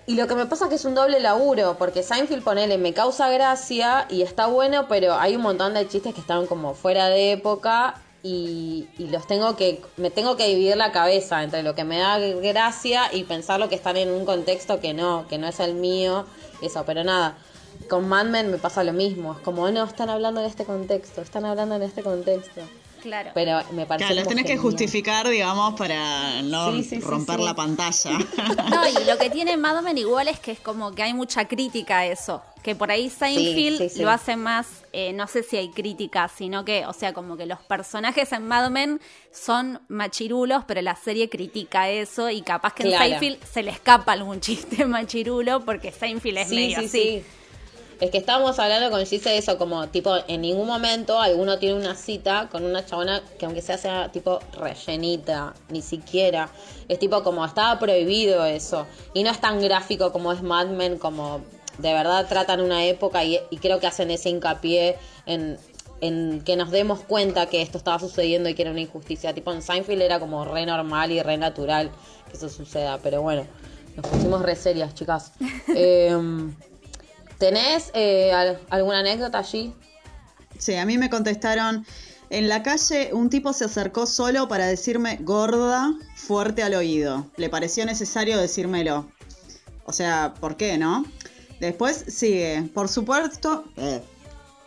Y lo que me pasa es que es un doble laburo, porque Seinfeld, ponele, me causa gracia y está bueno, pero hay un montón de chistes que están como fuera de época y, y los tengo que, me tengo que dividir la cabeza entre lo que me da gracia y pensar lo que están en un contexto que no, que no es el mío, eso, pero nada con Mad Men me pasa lo mismo. Es como, no, están hablando en este contexto, están hablando en este contexto. Claro. Pero me parece. Claro, las tenés que justificar, digamos, para no romper la pantalla. No, y lo que tiene Mad Men igual es que es como que hay mucha crítica a eso. Que por ahí Seinfeld lo hace más, eh, no sé si hay crítica, sino que, o sea, como que los personajes en Mad Men son machirulos, pero la serie critica eso y capaz que en Seinfeld se le escapa algún chiste machirulo porque Seinfeld es medio así. Es que estábamos hablando con Gise de eso, como tipo, en ningún momento alguno tiene una cita con una chabona que aunque sea sea tipo rellenita, ni siquiera. Es tipo como estaba prohibido eso. Y no es tan gráfico como es Mad Men, como de verdad tratan una época y, creo que hacen ese hincapié en, en que nos demos cuenta que esto estaba sucediendo y que era una injusticia. Tipo en Seinfeld era como re normal y re natural que eso suceda, pero bueno, nos pusimos re serias, chicas. Em, ¿Tenés eh, alguna anécdota allí? Sí, a mí me contestaron, en la calle un tipo se acercó solo para decirme gorda fuerte al oído. Le pareció necesario decírmelo. O sea, ¿por qué, no? Después sigue, por supuesto, eh,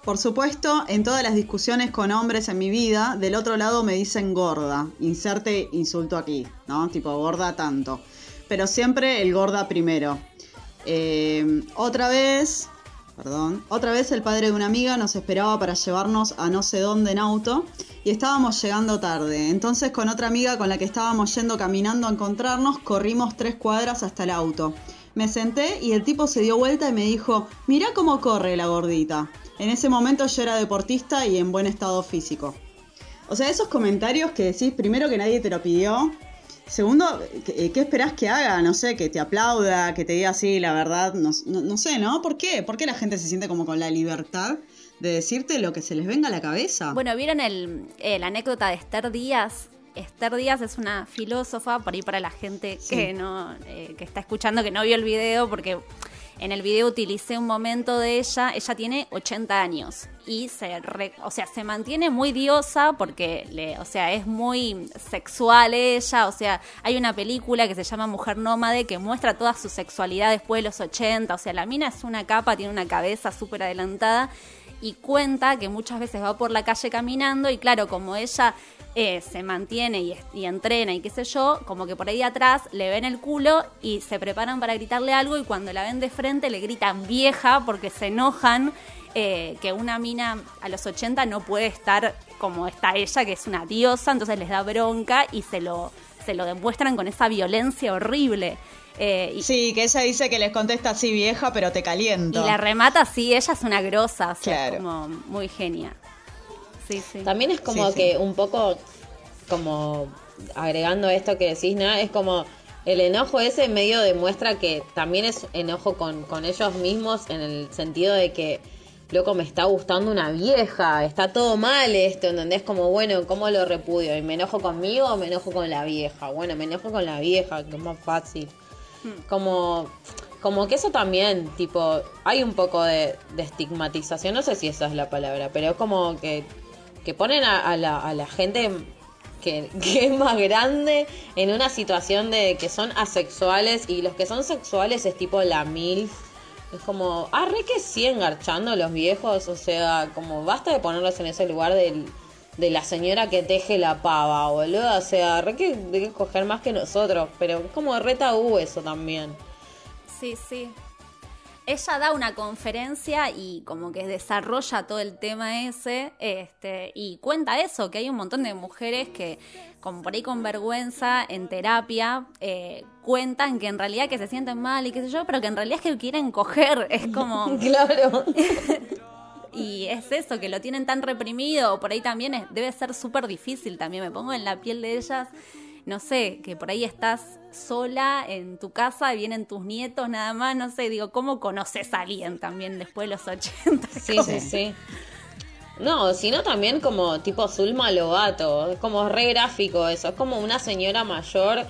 por supuesto, en todas las discusiones con hombres en mi vida, del otro lado me dicen gorda. Inserte insulto aquí, ¿no? Tipo gorda tanto. Pero siempre el gorda primero. Eh, otra vez, perdón, otra vez el padre de una amiga nos esperaba para llevarnos a no sé dónde en auto y estábamos llegando tarde. Entonces con otra amiga con la que estábamos yendo caminando a encontrarnos, corrimos tres cuadras hasta el auto. Me senté y el tipo se dio vuelta y me dijo, mirá cómo corre la gordita. En ese momento yo era deportista y en buen estado físico. O sea, esos comentarios que decís, primero que nadie te lo pidió, segundo, ¿qué, esperás que haga? No sé, que te aplauda, que te diga así, la verdad, no, sé, ¿no? ¿Por qué? ¿Por qué la gente se siente como con la libertad de decirte lo que se les venga a la cabeza? Bueno, ¿vieron el, eh, la anécdota de Esther Díaz? Esther Díaz es una filósofa, por ahí para la gente que no eh, que está escuchando, que no vio el video, porque en el video utilicé un momento de ella, ella tiene 80 años y se, o sea, se mantiene muy diosa porque, le, o sea, es muy sexual ella, o sea, hay una película que se llama Mujer Nómade que muestra toda su sexualidad después de los 80, o sea, la mina es una capa, tiene una cabeza súper adelantada y cuenta que muchas veces va por la calle caminando y claro, como ella eh, se mantiene y, entrena y qué sé yo, como que por ahí atrás le ven el culo y se preparan para gritarle algo y cuando la ven de frente le gritan vieja porque se enojan eh, que una mina a los 80 no puede estar como está ella, que es una diosa, entonces les da bronca y se lo, se lo demuestran con esa violencia horrible. Eh, sí, que ella dice que les contesta así vieja, pero te caliento. Y la remata así, ella es una grosa, o sea, como muy genia. También es como que un poco, como agregando esto que decís, ¿no? Es como el enojo ese medio demuestra que también es enojo con, con ellos mismos en el sentido de que, loco, me está gustando una vieja, está todo mal esto, ¿entendés? Como, bueno, ¿cómo lo repudio? ¿Y me enojo conmigo o me enojo con la vieja? Bueno, me enojo con la vieja, que es más fácil. Hmm. Como, como que eso también, tipo, hay un poco de, estigmatización, no sé si esa es la palabra, pero es como que que ponen a, la, a la, gente que, es más grande en una situación de que son asexuales y los que son sexuales es tipo la mil. Es como, ah, re que sí engarchando los viejos, o sea, como basta de ponerlos en ese lugar de la señora que teje la pava, boludo, o sea, re que de que coger más que nosotros, pero es como re tabú eso también. Sí, sí, ella da una conferencia y como que desarrolla todo el tema ese, este, y cuenta eso, que hay un montón de mujeres que, como por ahí con vergüenza, en terapia, eh, cuentan que en realidad que se sienten mal y qué sé yo, pero que en realidad es que quieren coger, es como... claro. y es eso, que lo tienen tan reprimido, por ahí también debe ser súper difícil también, me pongo en la piel de ellas no sé, que por ahí estás sola en tu casa y vienen tus nietos nada más, no sé, digo, ¿cómo conoces a alguien también después de los 80? Sí, sí, sí. No, sino también como tipo Zulma Lobato, es como re gráfico eso, es como una señora mayor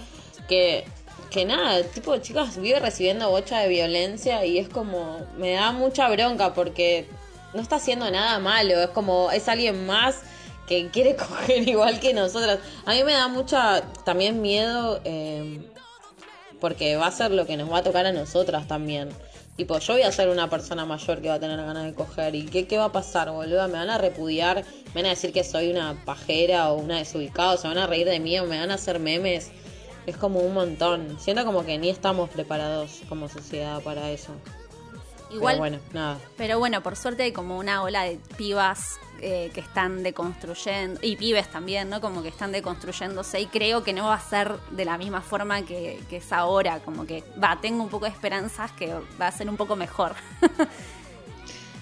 que, que nada, tipo chicas vive recibiendo bocha de violencia y es como, me da mucha bronca porque no está haciendo nada malo, es como, es alguien más que quiere coger igual que nosotras. A mí me da mucha también miedo eh, porque va a ser lo que nos va a tocar a nosotras también. Tipo, yo voy a ser una persona mayor que va a tener ganas de coger. ¿Y qué, qué va a pasar, boludo? ¿Me van a repudiar? ¿Me van a decir que soy una pajera o una desubicada? ¿Se van a reír de mí o me van a hacer memes? Es como un montón. Siento como que ni estamos preparados como sociedad para eso. Igual, pero bueno, nada. Pero bueno, por suerte hay como una ola de pibas eh, que están deconstruyendo, y pibes también, ¿no? Como que están deconstruyéndose y creo que no va a ser de la misma forma que, es ahora, como que va, tengo un poco de esperanzas que va a ser un poco mejor.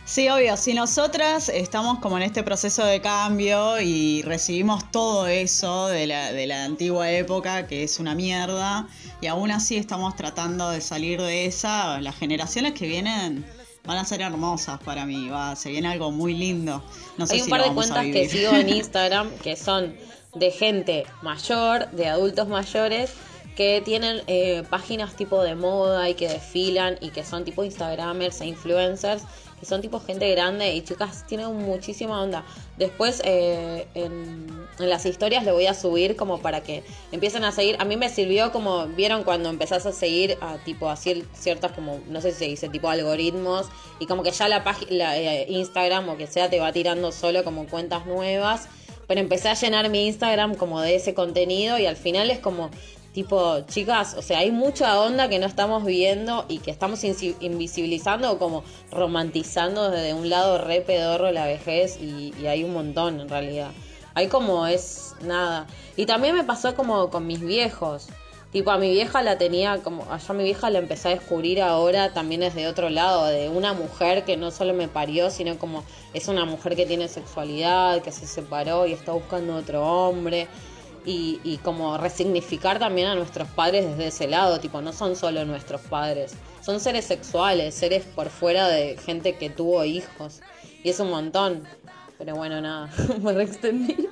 Sí, obvio, si nosotras estamos como en este proceso de cambio y recibimos todo eso de la, de la antigua época, que es una mierda, y aún así estamos tratando de salir de esa, las generaciones que vienen van a ser hermosas para mí, va, se viene algo muy lindo. No Hay un par de cuentas que sigo en Instagram que son de gente mayor, de adultos mayores, que tienen eh, páginas tipo de moda y que desfilan y que son tipo Instagramers e influencers que son tipo gente grande y chicas tienen muchísima onda. Después eh, en, las historias le voy a subir como para que empiecen a seguir. A mí me sirvió como, vieron cuando empezás a seguir a tipo así ciertas como, no sé si se dice, tipo algoritmos y como que ya la página, eh, Instagram o que sea te va tirando solo como cuentas nuevas. Pero empecé a llenar mi Instagram como de ese contenido y al final es como Tipo, chicas, o sea, hay mucha onda que no estamos viendo y que estamos invisibilizando o como romantizando desde un lado re pedorro la vejez y, hay un montón en realidad. Hay como es nada. Y también me pasó como con mis viejos. Tipo, a mi vieja la tenía como, allá mi vieja la empecé a descubrir ahora también desde otro lado, de una mujer que no solo me parió, sino como es una mujer que tiene sexualidad, que se separó y está buscando otro hombre y, como resignificar también a nuestros padres desde ese lado, tipo, no son solo nuestros padres, son seres sexuales, seres por fuera de gente que tuvo hijos, y es un montón. Pero bueno, nada, me reextendí.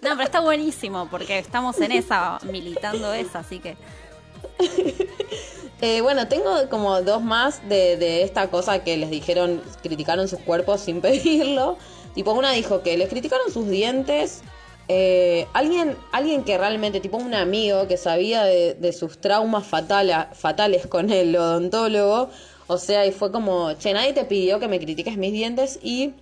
No, pero está buenísimo, porque estamos en esa, militando esa, así que... Eh, bueno, tengo como dos más de, de esta cosa que les dijeron, criticaron sus cuerpos sin pedirlo. Tipo, una dijo que les criticaron sus dientes eh, alguien, alguien que realmente, tipo un amigo que sabía de, sus traumas fatales con el odontólogo, o sea, y fue como, che, nadie te pidió que me critiques mis dientes y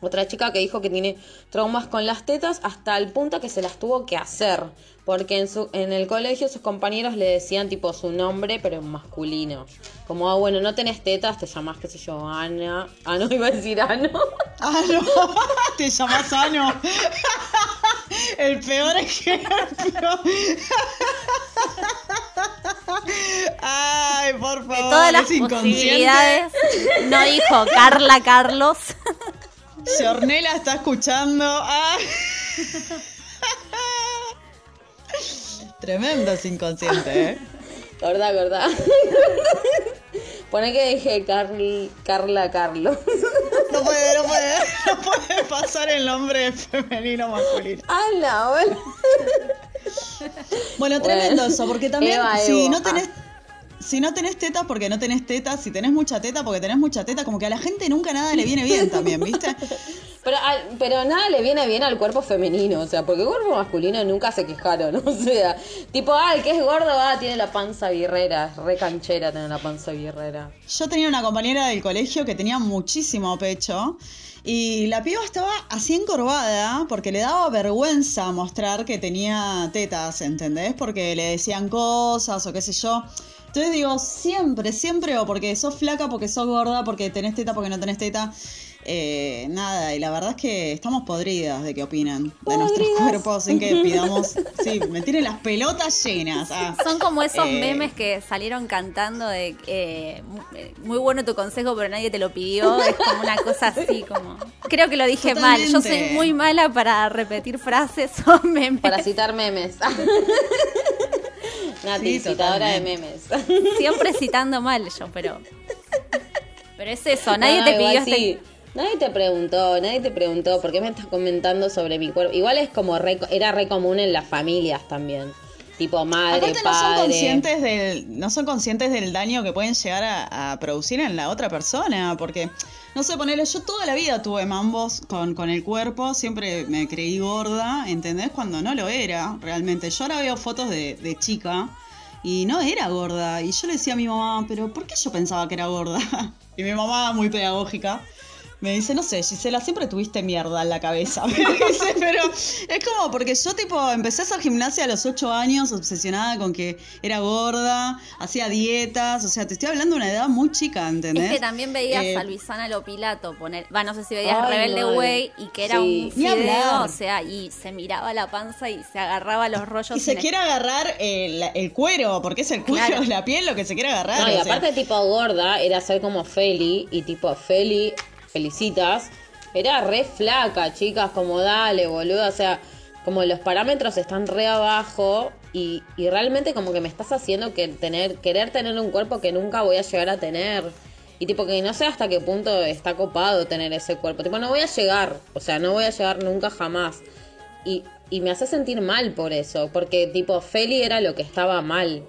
otra chica que dijo que tiene traumas con las tetas hasta el punto que se las tuvo que hacer. Porque en, su, en el colegio sus compañeros le decían tipo su nombre, pero en masculino. Como, ah, bueno, no tenés tetas, te llamás, qué sé yo, Ana. Ah, no, iba a decir Ano. Ano, te llamás Ano. El peor ejemplo. Ay, por favor. De todas las posibilidades, no dijo Carla Carlos. Si Ornella está escuchando. Ah. Tremendo es inconsciente, ¿eh? Gorda, gorda. Pone que dije Carla Carlos. No puede, no puede, no puede pasar el nombre femenino masculino. Ah, no, bueno. Bueno, tremendo eso, porque también si no tenés si no tenés teta, porque no tenés teta, si tenés mucha teta, porque tenés mucha teta, como que a la gente nunca nada le viene bien también, ¿viste? Pero, pero nada le viene bien al cuerpo femenino, o sea, porque el cuerpo masculino nunca se quejaron, o sea, tipo, ah, el que es gordo, ah, tiene la panza birrera, es re canchera tener la panza birrera. Yo tenía una compañera del colegio que tenía muchísimo pecho. Y la piba estaba así encorvada porque le daba vergüenza mostrar que tenía tetas, ¿entendés? Porque le decían cosas o qué sé yo. Entonces digo, siempre, siempre, o porque sos flaca, porque sos gorda, porque tenés teta, porque no tenés teta. Eh, nada, y la verdad es que estamos podridas de qué opinan de nuestros cuerpos sin que pidamos. Sí, me tienen las pelotas llenas. Ah. Son como esos eh, memes que salieron cantando de eh, muy bueno tu consejo, pero nadie te lo pidió. Es como una cosa así, como. Creo que lo dije mal. Yo soy muy mala para repetir frases o memes. Para citar memes. Nati, citadora de memes. Siempre citando mal yo, pero. Pero es eso, nadie te pidió este... Nadie te preguntó, nadie te preguntó por qué me estás comentando sobre mi cuerpo. Igual es como era re común en las familias también. Tipo madre, Aparte, no Son conscientes del, no son conscientes del daño que pueden llegar a, producir en la otra persona. Porque, no sé, ponerle, yo toda la vida tuve mambos con, con el cuerpo, siempre me creí gorda, ¿entendés? Cuando no lo era, realmente. Yo ahora veo fotos de, de chica y no era gorda. Y yo le decía a mi mamá, pero ¿por qué yo pensaba que era gorda? y mi mamá, muy pedagógica, me dice, no sé, Gisela, siempre tuviste mierda en la cabeza. Me dice, pero es como porque yo tipo empecé a hacer gimnasia a los 8 años, obsesionada con que era gorda, hacía dietas, o sea, te estoy hablando de una edad muy chica, ¿entendés? Es que también veías eh, a Luisana Lopilato poner, va, no sé si veías Rebelde Way y que era un fideo, o sea, y se miraba la panza y se agarraba los rollos. Y se quiere agarrar el, cuero, porque es el cuero, la piel lo que se quiere agarrar. No, y aparte tipo gorda era ser como Feli y tipo Feli felicitas, era re flaca, chicas, como dale, boludo, o sea, como los parámetros están re abajo y, realmente como que me estás haciendo que tener, querer tener un cuerpo que nunca voy a llegar a tener. Y tipo que no sé hasta qué punto está copado tener ese cuerpo. Tipo, no voy a llegar. O sea, no voy a llegar nunca jamás. Y, y me hace sentir mal por eso. Porque tipo, Feli era lo que estaba mal.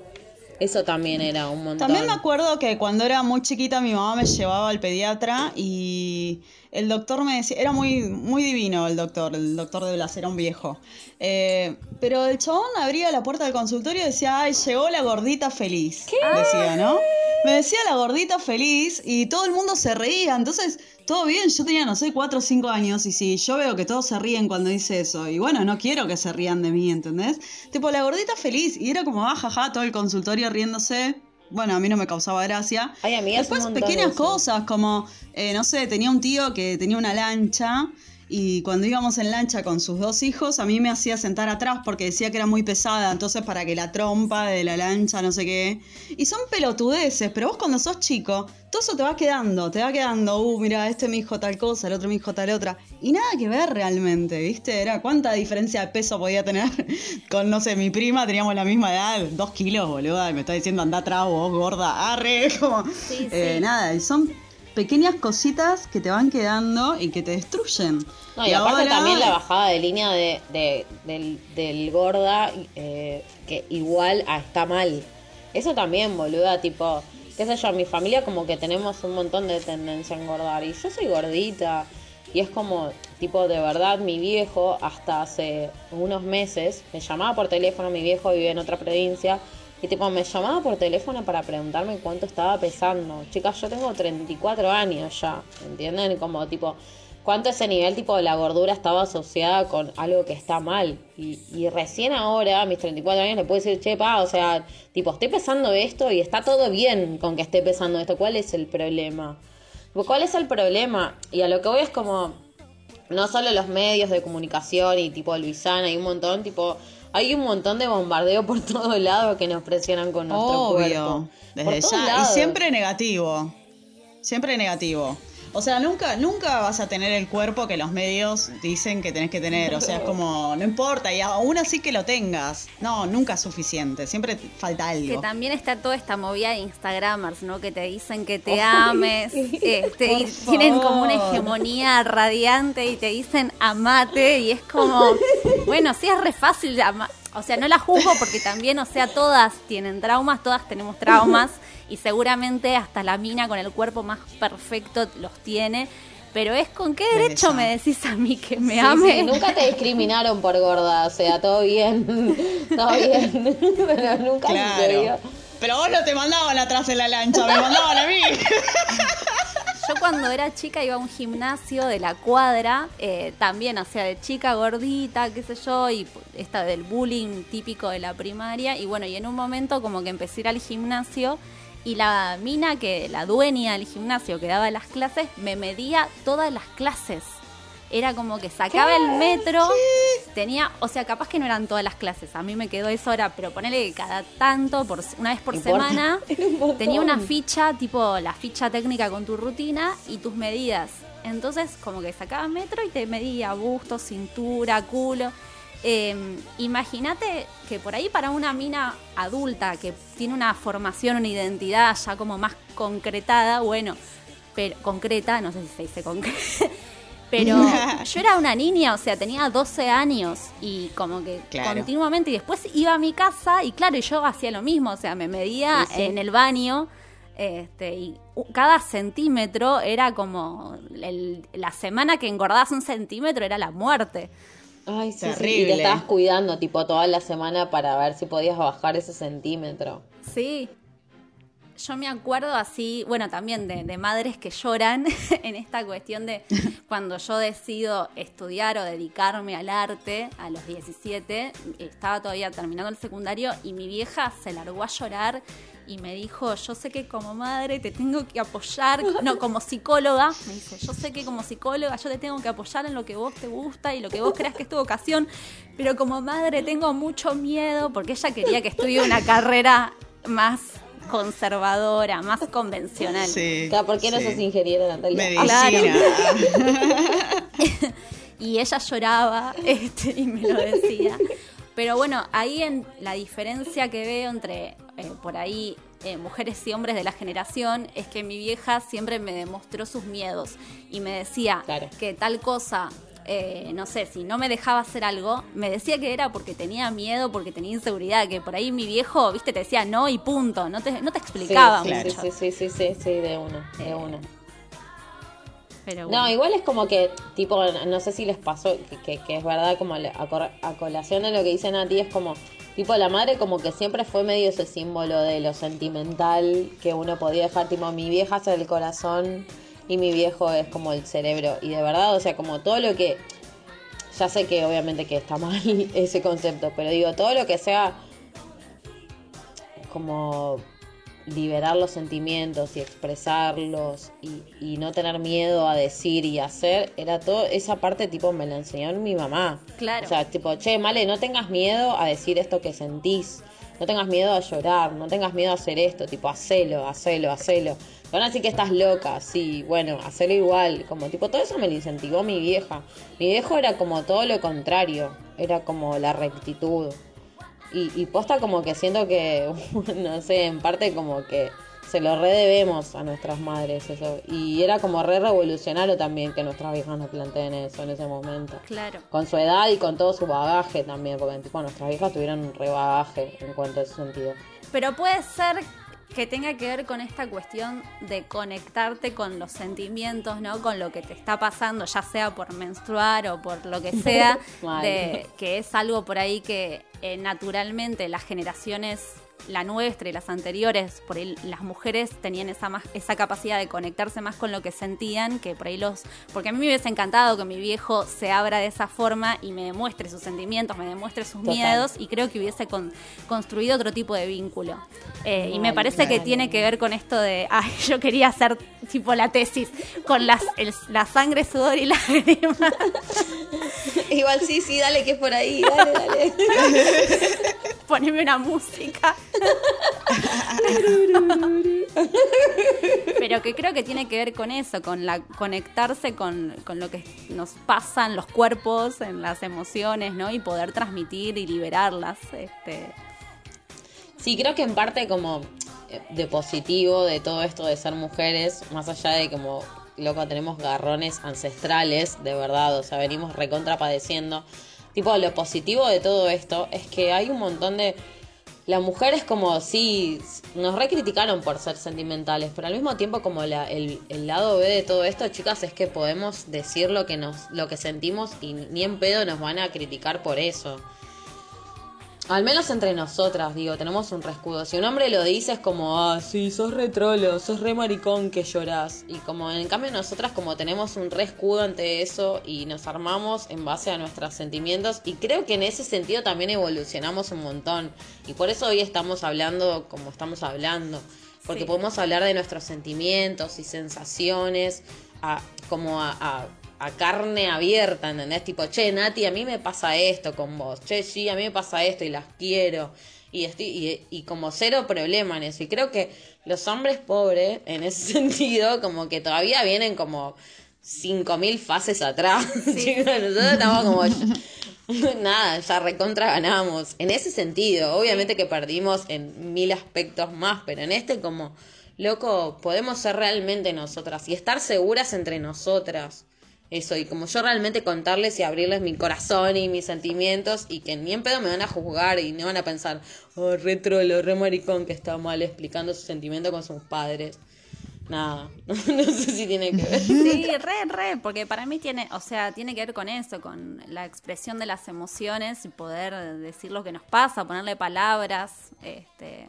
Eso también era un montón. También me acuerdo que cuando era muy chiquita mi mamá me llevaba al pediatra y el doctor me decía, era muy, muy divino el doctor, el doctor de Blas, era un viejo. Eh, pero el chabón abría la puerta del consultorio y decía, ay, llegó la gordita feliz. ¿Qué? Decía, ¿no? Me decía la gordita feliz y todo el mundo se reía. Entonces, todo bien, yo tenía, no sé, cuatro o cinco años y si yo veo que todos se ríen cuando dice eso. Y bueno, no quiero que se rían de mí, ¿entendés? Tipo, la gordita feliz y era como, ah, jaja, todo el consultorio riéndose bueno, a mí no me causaba gracia. Ay, amiga, Después pequeñas cosas como, eh, no sé, tenía un tío que tenía una lancha y cuando íbamos en lancha con sus dos hijos, a mí me hacía sentar atrás porque decía que era muy pesada, entonces para que la trompa de la lancha, no sé qué. Y son pelotudeces, pero vos cuando sos chico, todo eso te va quedando, te va quedando, uh, mira, este me dijo tal cosa, el otro me dijo tal otra. Y nada que ver realmente, ¿viste? Era cuánta diferencia de peso podía tener con, no sé, mi prima, teníamos la misma edad, dos kilos, boluda, y me está diciendo anda atrás vos, gorda, arre, como... Eh, nada, y son pequeñas cositas que te van quedando y que te destruyen. No, y, aparte también la bajada de línea de, del, gorda, eh, que igual está mal. Eso también, boluda, tipo, qué sé yo, mi familia como que tenemos un montón de tendencia a engordar. Y yo soy gordita. Y es como, tipo, de verdad, mi viejo, hasta hace unos meses, me llamaba por teléfono, mi viejo vive en otra provincia, y tipo, me llamaba por teléfono para preguntarme cuánto estaba pesando. Chicas, yo tengo 34 años ya, ¿entienden? Como tipo, cuánto ese nivel tipo de la gordura estaba asociada con algo que está mal. Y, recién ahora, a mis 34 años, le puedo decir, che, pa, o sea, tipo, estoy pesando esto y está todo bien con que esté pesando esto. ¿Cuál es el problema? ¿Cuál es el problema? Y a lo que voy es como, no solo los medios de comunicación y tipo Luisana y un montón, tipo hay un montón de bombardeo por todos lados que nos presionan con nuestro Obvio, Desde ya. Y siempre negativo. Siempre negativo. O sea, nunca, nunca vas a tener el cuerpo que los medios dicen que tenés que tener. O sea, es como, no importa, y aún así que lo tengas. No, nunca es suficiente. Siempre falta algo. Que también está toda esta movida de Instagramers, ¿no? Que te dicen que te ames. Este, tienen como una hegemonía radiante y te dicen amate. Y es como, bueno, sí es re fácil. O sea, no la juzgo porque también, o sea, todas tienen traumas, todas tenemos traumas y seguramente hasta la mina con el cuerpo más perfecto los tiene. Pero es con qué derecho me decís a mí que me ame. nunca te discriminaron por gorda, o sea, todo bien, todo bien, pero nunca claro. Pero vos no te mandaban atrás en la lancha, me mandaban a mí. Yo cuando era chica iba a un gimnasio de la cuadra, eh, también, o sea, de chica gordita, qué sé yo, y esta del bullying típico de la primaria. Y bueno, y en un momento como que empecé a ir al gimnasio y la mina que, la dueña del gimnasio que daba las clases, me medía todas las clases. Era como que sacaba el metro, tenía, o sea, capaz que no eran todas las clases, a mí me quedó eso ahora, pero ponele que cada tanto, por una vez por semana, tenía una ficha, tipo la ficha técnica con tu rutina y tus medidas. Entonces, como que sacaba metro y te medía busto, cintura, culo. Em, imagínate que por ahí para una mina adulta que tiene una formación, una identidad ya como más concretada, bueno, pero concreta, no sé si se dice concreta, pero yo era una niña, o sea, tenía 12 años y como que continuamente, y después iba a mi casa y claro, yo hacía lo mismo, o sea, me medía en el baño. Este, y cada centímetro era como la semana que engordabas un centímetro era la muerte. Ay, sí, Y te estabas cuidando, tipo, toda la semana para ver si podías bajar ese centímetro. Sí. Yo me acuerdo así, bueno, también de, madres que lloran en esta cuestión de cuando yo decido estudiar o dedicarme al arte a los 17, estaba todavía terminando el secundario y mi vieja se largó a llorar y me dijo, yo sé que como madre te tengo que apoyar, no, como psicóloga, me dice, yo sé que como psicóloga yo te tengo que apoyar en lo que vos te gusta y lo que vos creas que es tu vocación, pero como madre tengo mucho miedo porque ella quería que estudie una carrera más conservadora, más convencional. Sí, ¿Por qué no sos ingeniera, Natalia? Claro. y ella lloraba este, y me lo decía. Pero bueno, ahí en la diferencia que veo entre eh, por ahí eh, mujeres y hombres de la generación es que mi vieja siempre me demostró sus miedos y me decía que tal cosa eh, no sé, si no me dejaba hacer algo, me decía que era porque tenía miedo, porque tenía inseguridad, que por ahí mi viejo, viste, te decía no y punto, no te, no te explicaba sí, mucho. Sí, sí, sí, sí, sí, de uno, de uno. No, igual es como que, tipo, no sé si les pasó, que, es verdad, como a, colación de lo que dice Nati, es como, tipo, la madre como que siempre fue medio ese símbolo de lo sentimental que uno podía dejar, tipo, mi vieja es el corazón y mi viejo es como el cerebro. Y de verdad, o sea, como todo lo que... Ya sé que obviamente que está mal ese concepto, pero digo, todo lo que sea como liberar los sentimientos y expresarlos y, no tener miedo a decir y hacer, era todo, esa parte tipo me la enseñó mi mamá. Claro. O sea, tipo, che, Male, no tengas miedo a decir esto que sentís, no tengas miedo a llorar, no tengas miedo a hacer esto, tipo, hacelo, hacelo, hacelo. Van a decir que estás loca, sí, bueno, hacerlo igual. Como tipo, todo eso me lo incentivó mi vieja. Mi viejo era como todo lo contrario, era como la rectitud. Y, y posta como que siento que, no sé, en parte como que se lo redebemos a nuestras madres eso. Y era como re revolucionario también que nuestras viejas nos planteen eso en ese momento. Claro. Con su edad y con todo su bagaje también, porque tipo nuestras viejas tuvieron un re bagaje en cuanto a ese sentido. Pero puede ser que tenga que ver con esta cuestión de conectarte con los sentimientos, ¿no? Con lo que te está pasando, ya sea por menstruar o por lo que sea, de, que es algo por ahí que eh, naturalmente las generaciones la nuestra y las anteriores, por ahí las mujeres tenían esa, más, esa capacidad de conectarse más con lo que sentían, que por ahí los... Porque a mí me hubiese encantado que mi viejo se abra de esa forma y me demuestre sus sentimientos, me demuestre sus miedos y creo que hubiese construido otro tipo de vínculo. Eh, y me parece que tiene que ver con esto de, ay, yo quería hacer tipo la tesis con las, la sangre, sudor y lágrimas. Igual sí, sí, dale que es por ahí, dale, dale. Poneme una música. Pero que creo que tiene que ver con eso, con la conectarse con, lo que nos pasa en los cuerpos, en las emociones, ¿no? Y poder transmitir y liberarlas. Este. Sí, creo que en parte como eh, de positivo de todo esto de ser mujeres, más allá de como loco tenemos garrones ancestrales, de verdad, o sea, venimos recontra padeciendo. Tipo, lo positivo de todo esto es que hay un montón de la mujer es como, sí, nos recriticaron por ser sentimentales, pero al mismo tiempo como la, el, el, lado B de todo esto, chicas, es que podemos decir lo que, nos, lo que sentimos y ni en pedo nos van a criticar por eso. Al menos entre nosotras, digo, tenemos un rescudo. Si un hombre lo dice es como, ah, sí, sos re trolo, sos re maricón que llorás. Y como en cambio nosotras como tenemos un rescudo ante eso y nos armamos en base a nuestros sentimientos. Y creo que en ese sentido también evolucionamos un montón. Y por eso hoy estamos hablando como estamos hablando. Porque podemos hablar de nuestros sentimientos y sensaciones a, como a a carne abierta, ¿entendés? Tipo, che, Nati, a mí me pasa esto con vos. Che, sí, a mí me pasa esto y las quiero. Y, y, y como cero problema en eso. Y creo que los hombres pobres, en ese sentido, como que todavía vienen como 5.000 fases atrás. Nosotros estamos como... Nada, ya recontra ganamos. En ese sentido, obviamente que perdimos en mil aspectos más, pero en este como, loco, podemos ser realmente nosotras y estar seguras entre nosotras. Eso, y como yo realmente contarles y abrirles mi corazón y mis sentimientos y que ni en pedo me van a juzgar y no van a pensar, oh, re trolo, re maricón que está mal explicando su sentimiento con sus padres. Nada, no sé si tiene que ver. Sí, re, re, porque para mí tiene, o sea, tiene que ver con eso, con la expresión de las emociones y poder decir lo que nos pasa, ponerle palabras, este,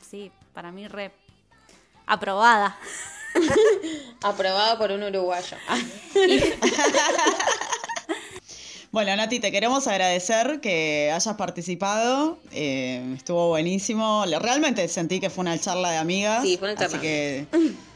sí, para mí re Aprobada. Aprobada por un uruguayo. Bueno, Nati, te queremos agradecer que hayas participado. Eh, estuvo buenísimo. Realmente sentí que fue una charla de amigas. Sí, fue una charla. Así que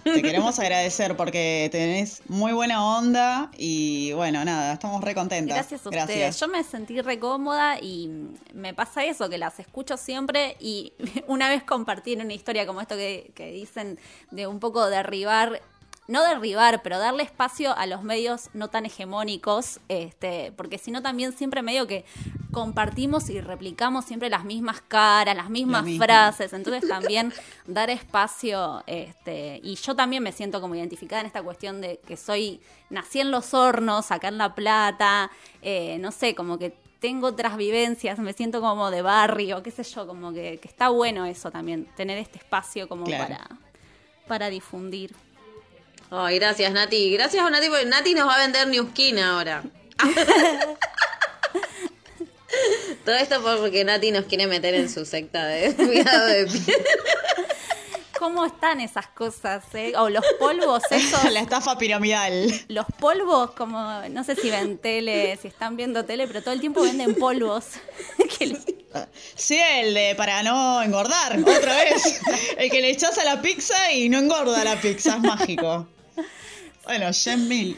te queremos agradecer porque tenés muy buena onda y bueno, nada, estamos re contentas. Gracias a ustedes. Yo me sentí re cómoda y me pasa eso, que las escucho siempre y una vez compartí en una historia como esto que, que dicen de un poco derribar no derribar, pero darle espacio a los medios no tan hegemónicos, este, porque si no también siempre medio que compartimos y replicamos siempre las mismas caras, las mismas frases, entonces también dar espacio, este, y yo también me siento como identificada en esta cuestión de que soy, nací en los hornos, acá en La Plata, eh, no sé, como que tengo otras vivencias, me siento como de barrio, qué sé yo, como que, está bueno eso también, tener este espacio como para, para difundir. Ay, gracias, Nati. Gracias a Nati, porque Nati nos va a vender New Skin ahora. Todo esto porque Nati nos quiere meter en su secta de cuidado de piel. ¿Cómo están esas cosas? Eh? O los polvos, eso. La estafa piramidal. Los polvos, como, no sé si ven tele, si están viendo tele, pero todo el tiempo venden polvos. Sí, el de para no engordar, otra vez. El que le echas a la pizza y no engorda la pizza, es mágico. Bueno, Jen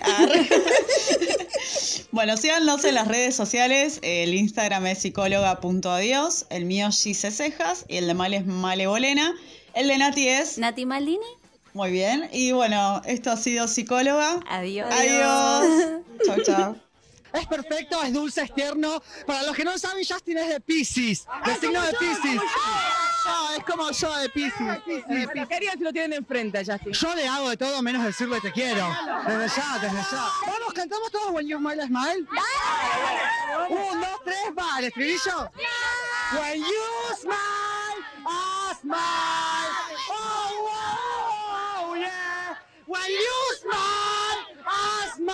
bueno, síganos en las redes sociales. El Instagram es psicóloga.adiós. El mío es Gise Cejas. Y el de Mal es Malevolena. El de Nati es. Nati Malini. Muy bien. Y bueno, esto ha sido Psicóloga. Adiós. Adiós. chau, chau. Es perfecto, es dulce, es tierno. Para los que no saben, Justin es de Pisces. De signo de Pisces. Yo, es como yo de Pisces. Ah, ¿Qué si lo tienen enfrente, Justin? Yo le hago de todo menos decirle te quiero. Desde ya, desde ya. Vamos, cantamos todos When You Smile, Smile. Un, dos, tres, va, el estribillo. When you smile, smile. Oh, wow, yeah. When you smile, smile.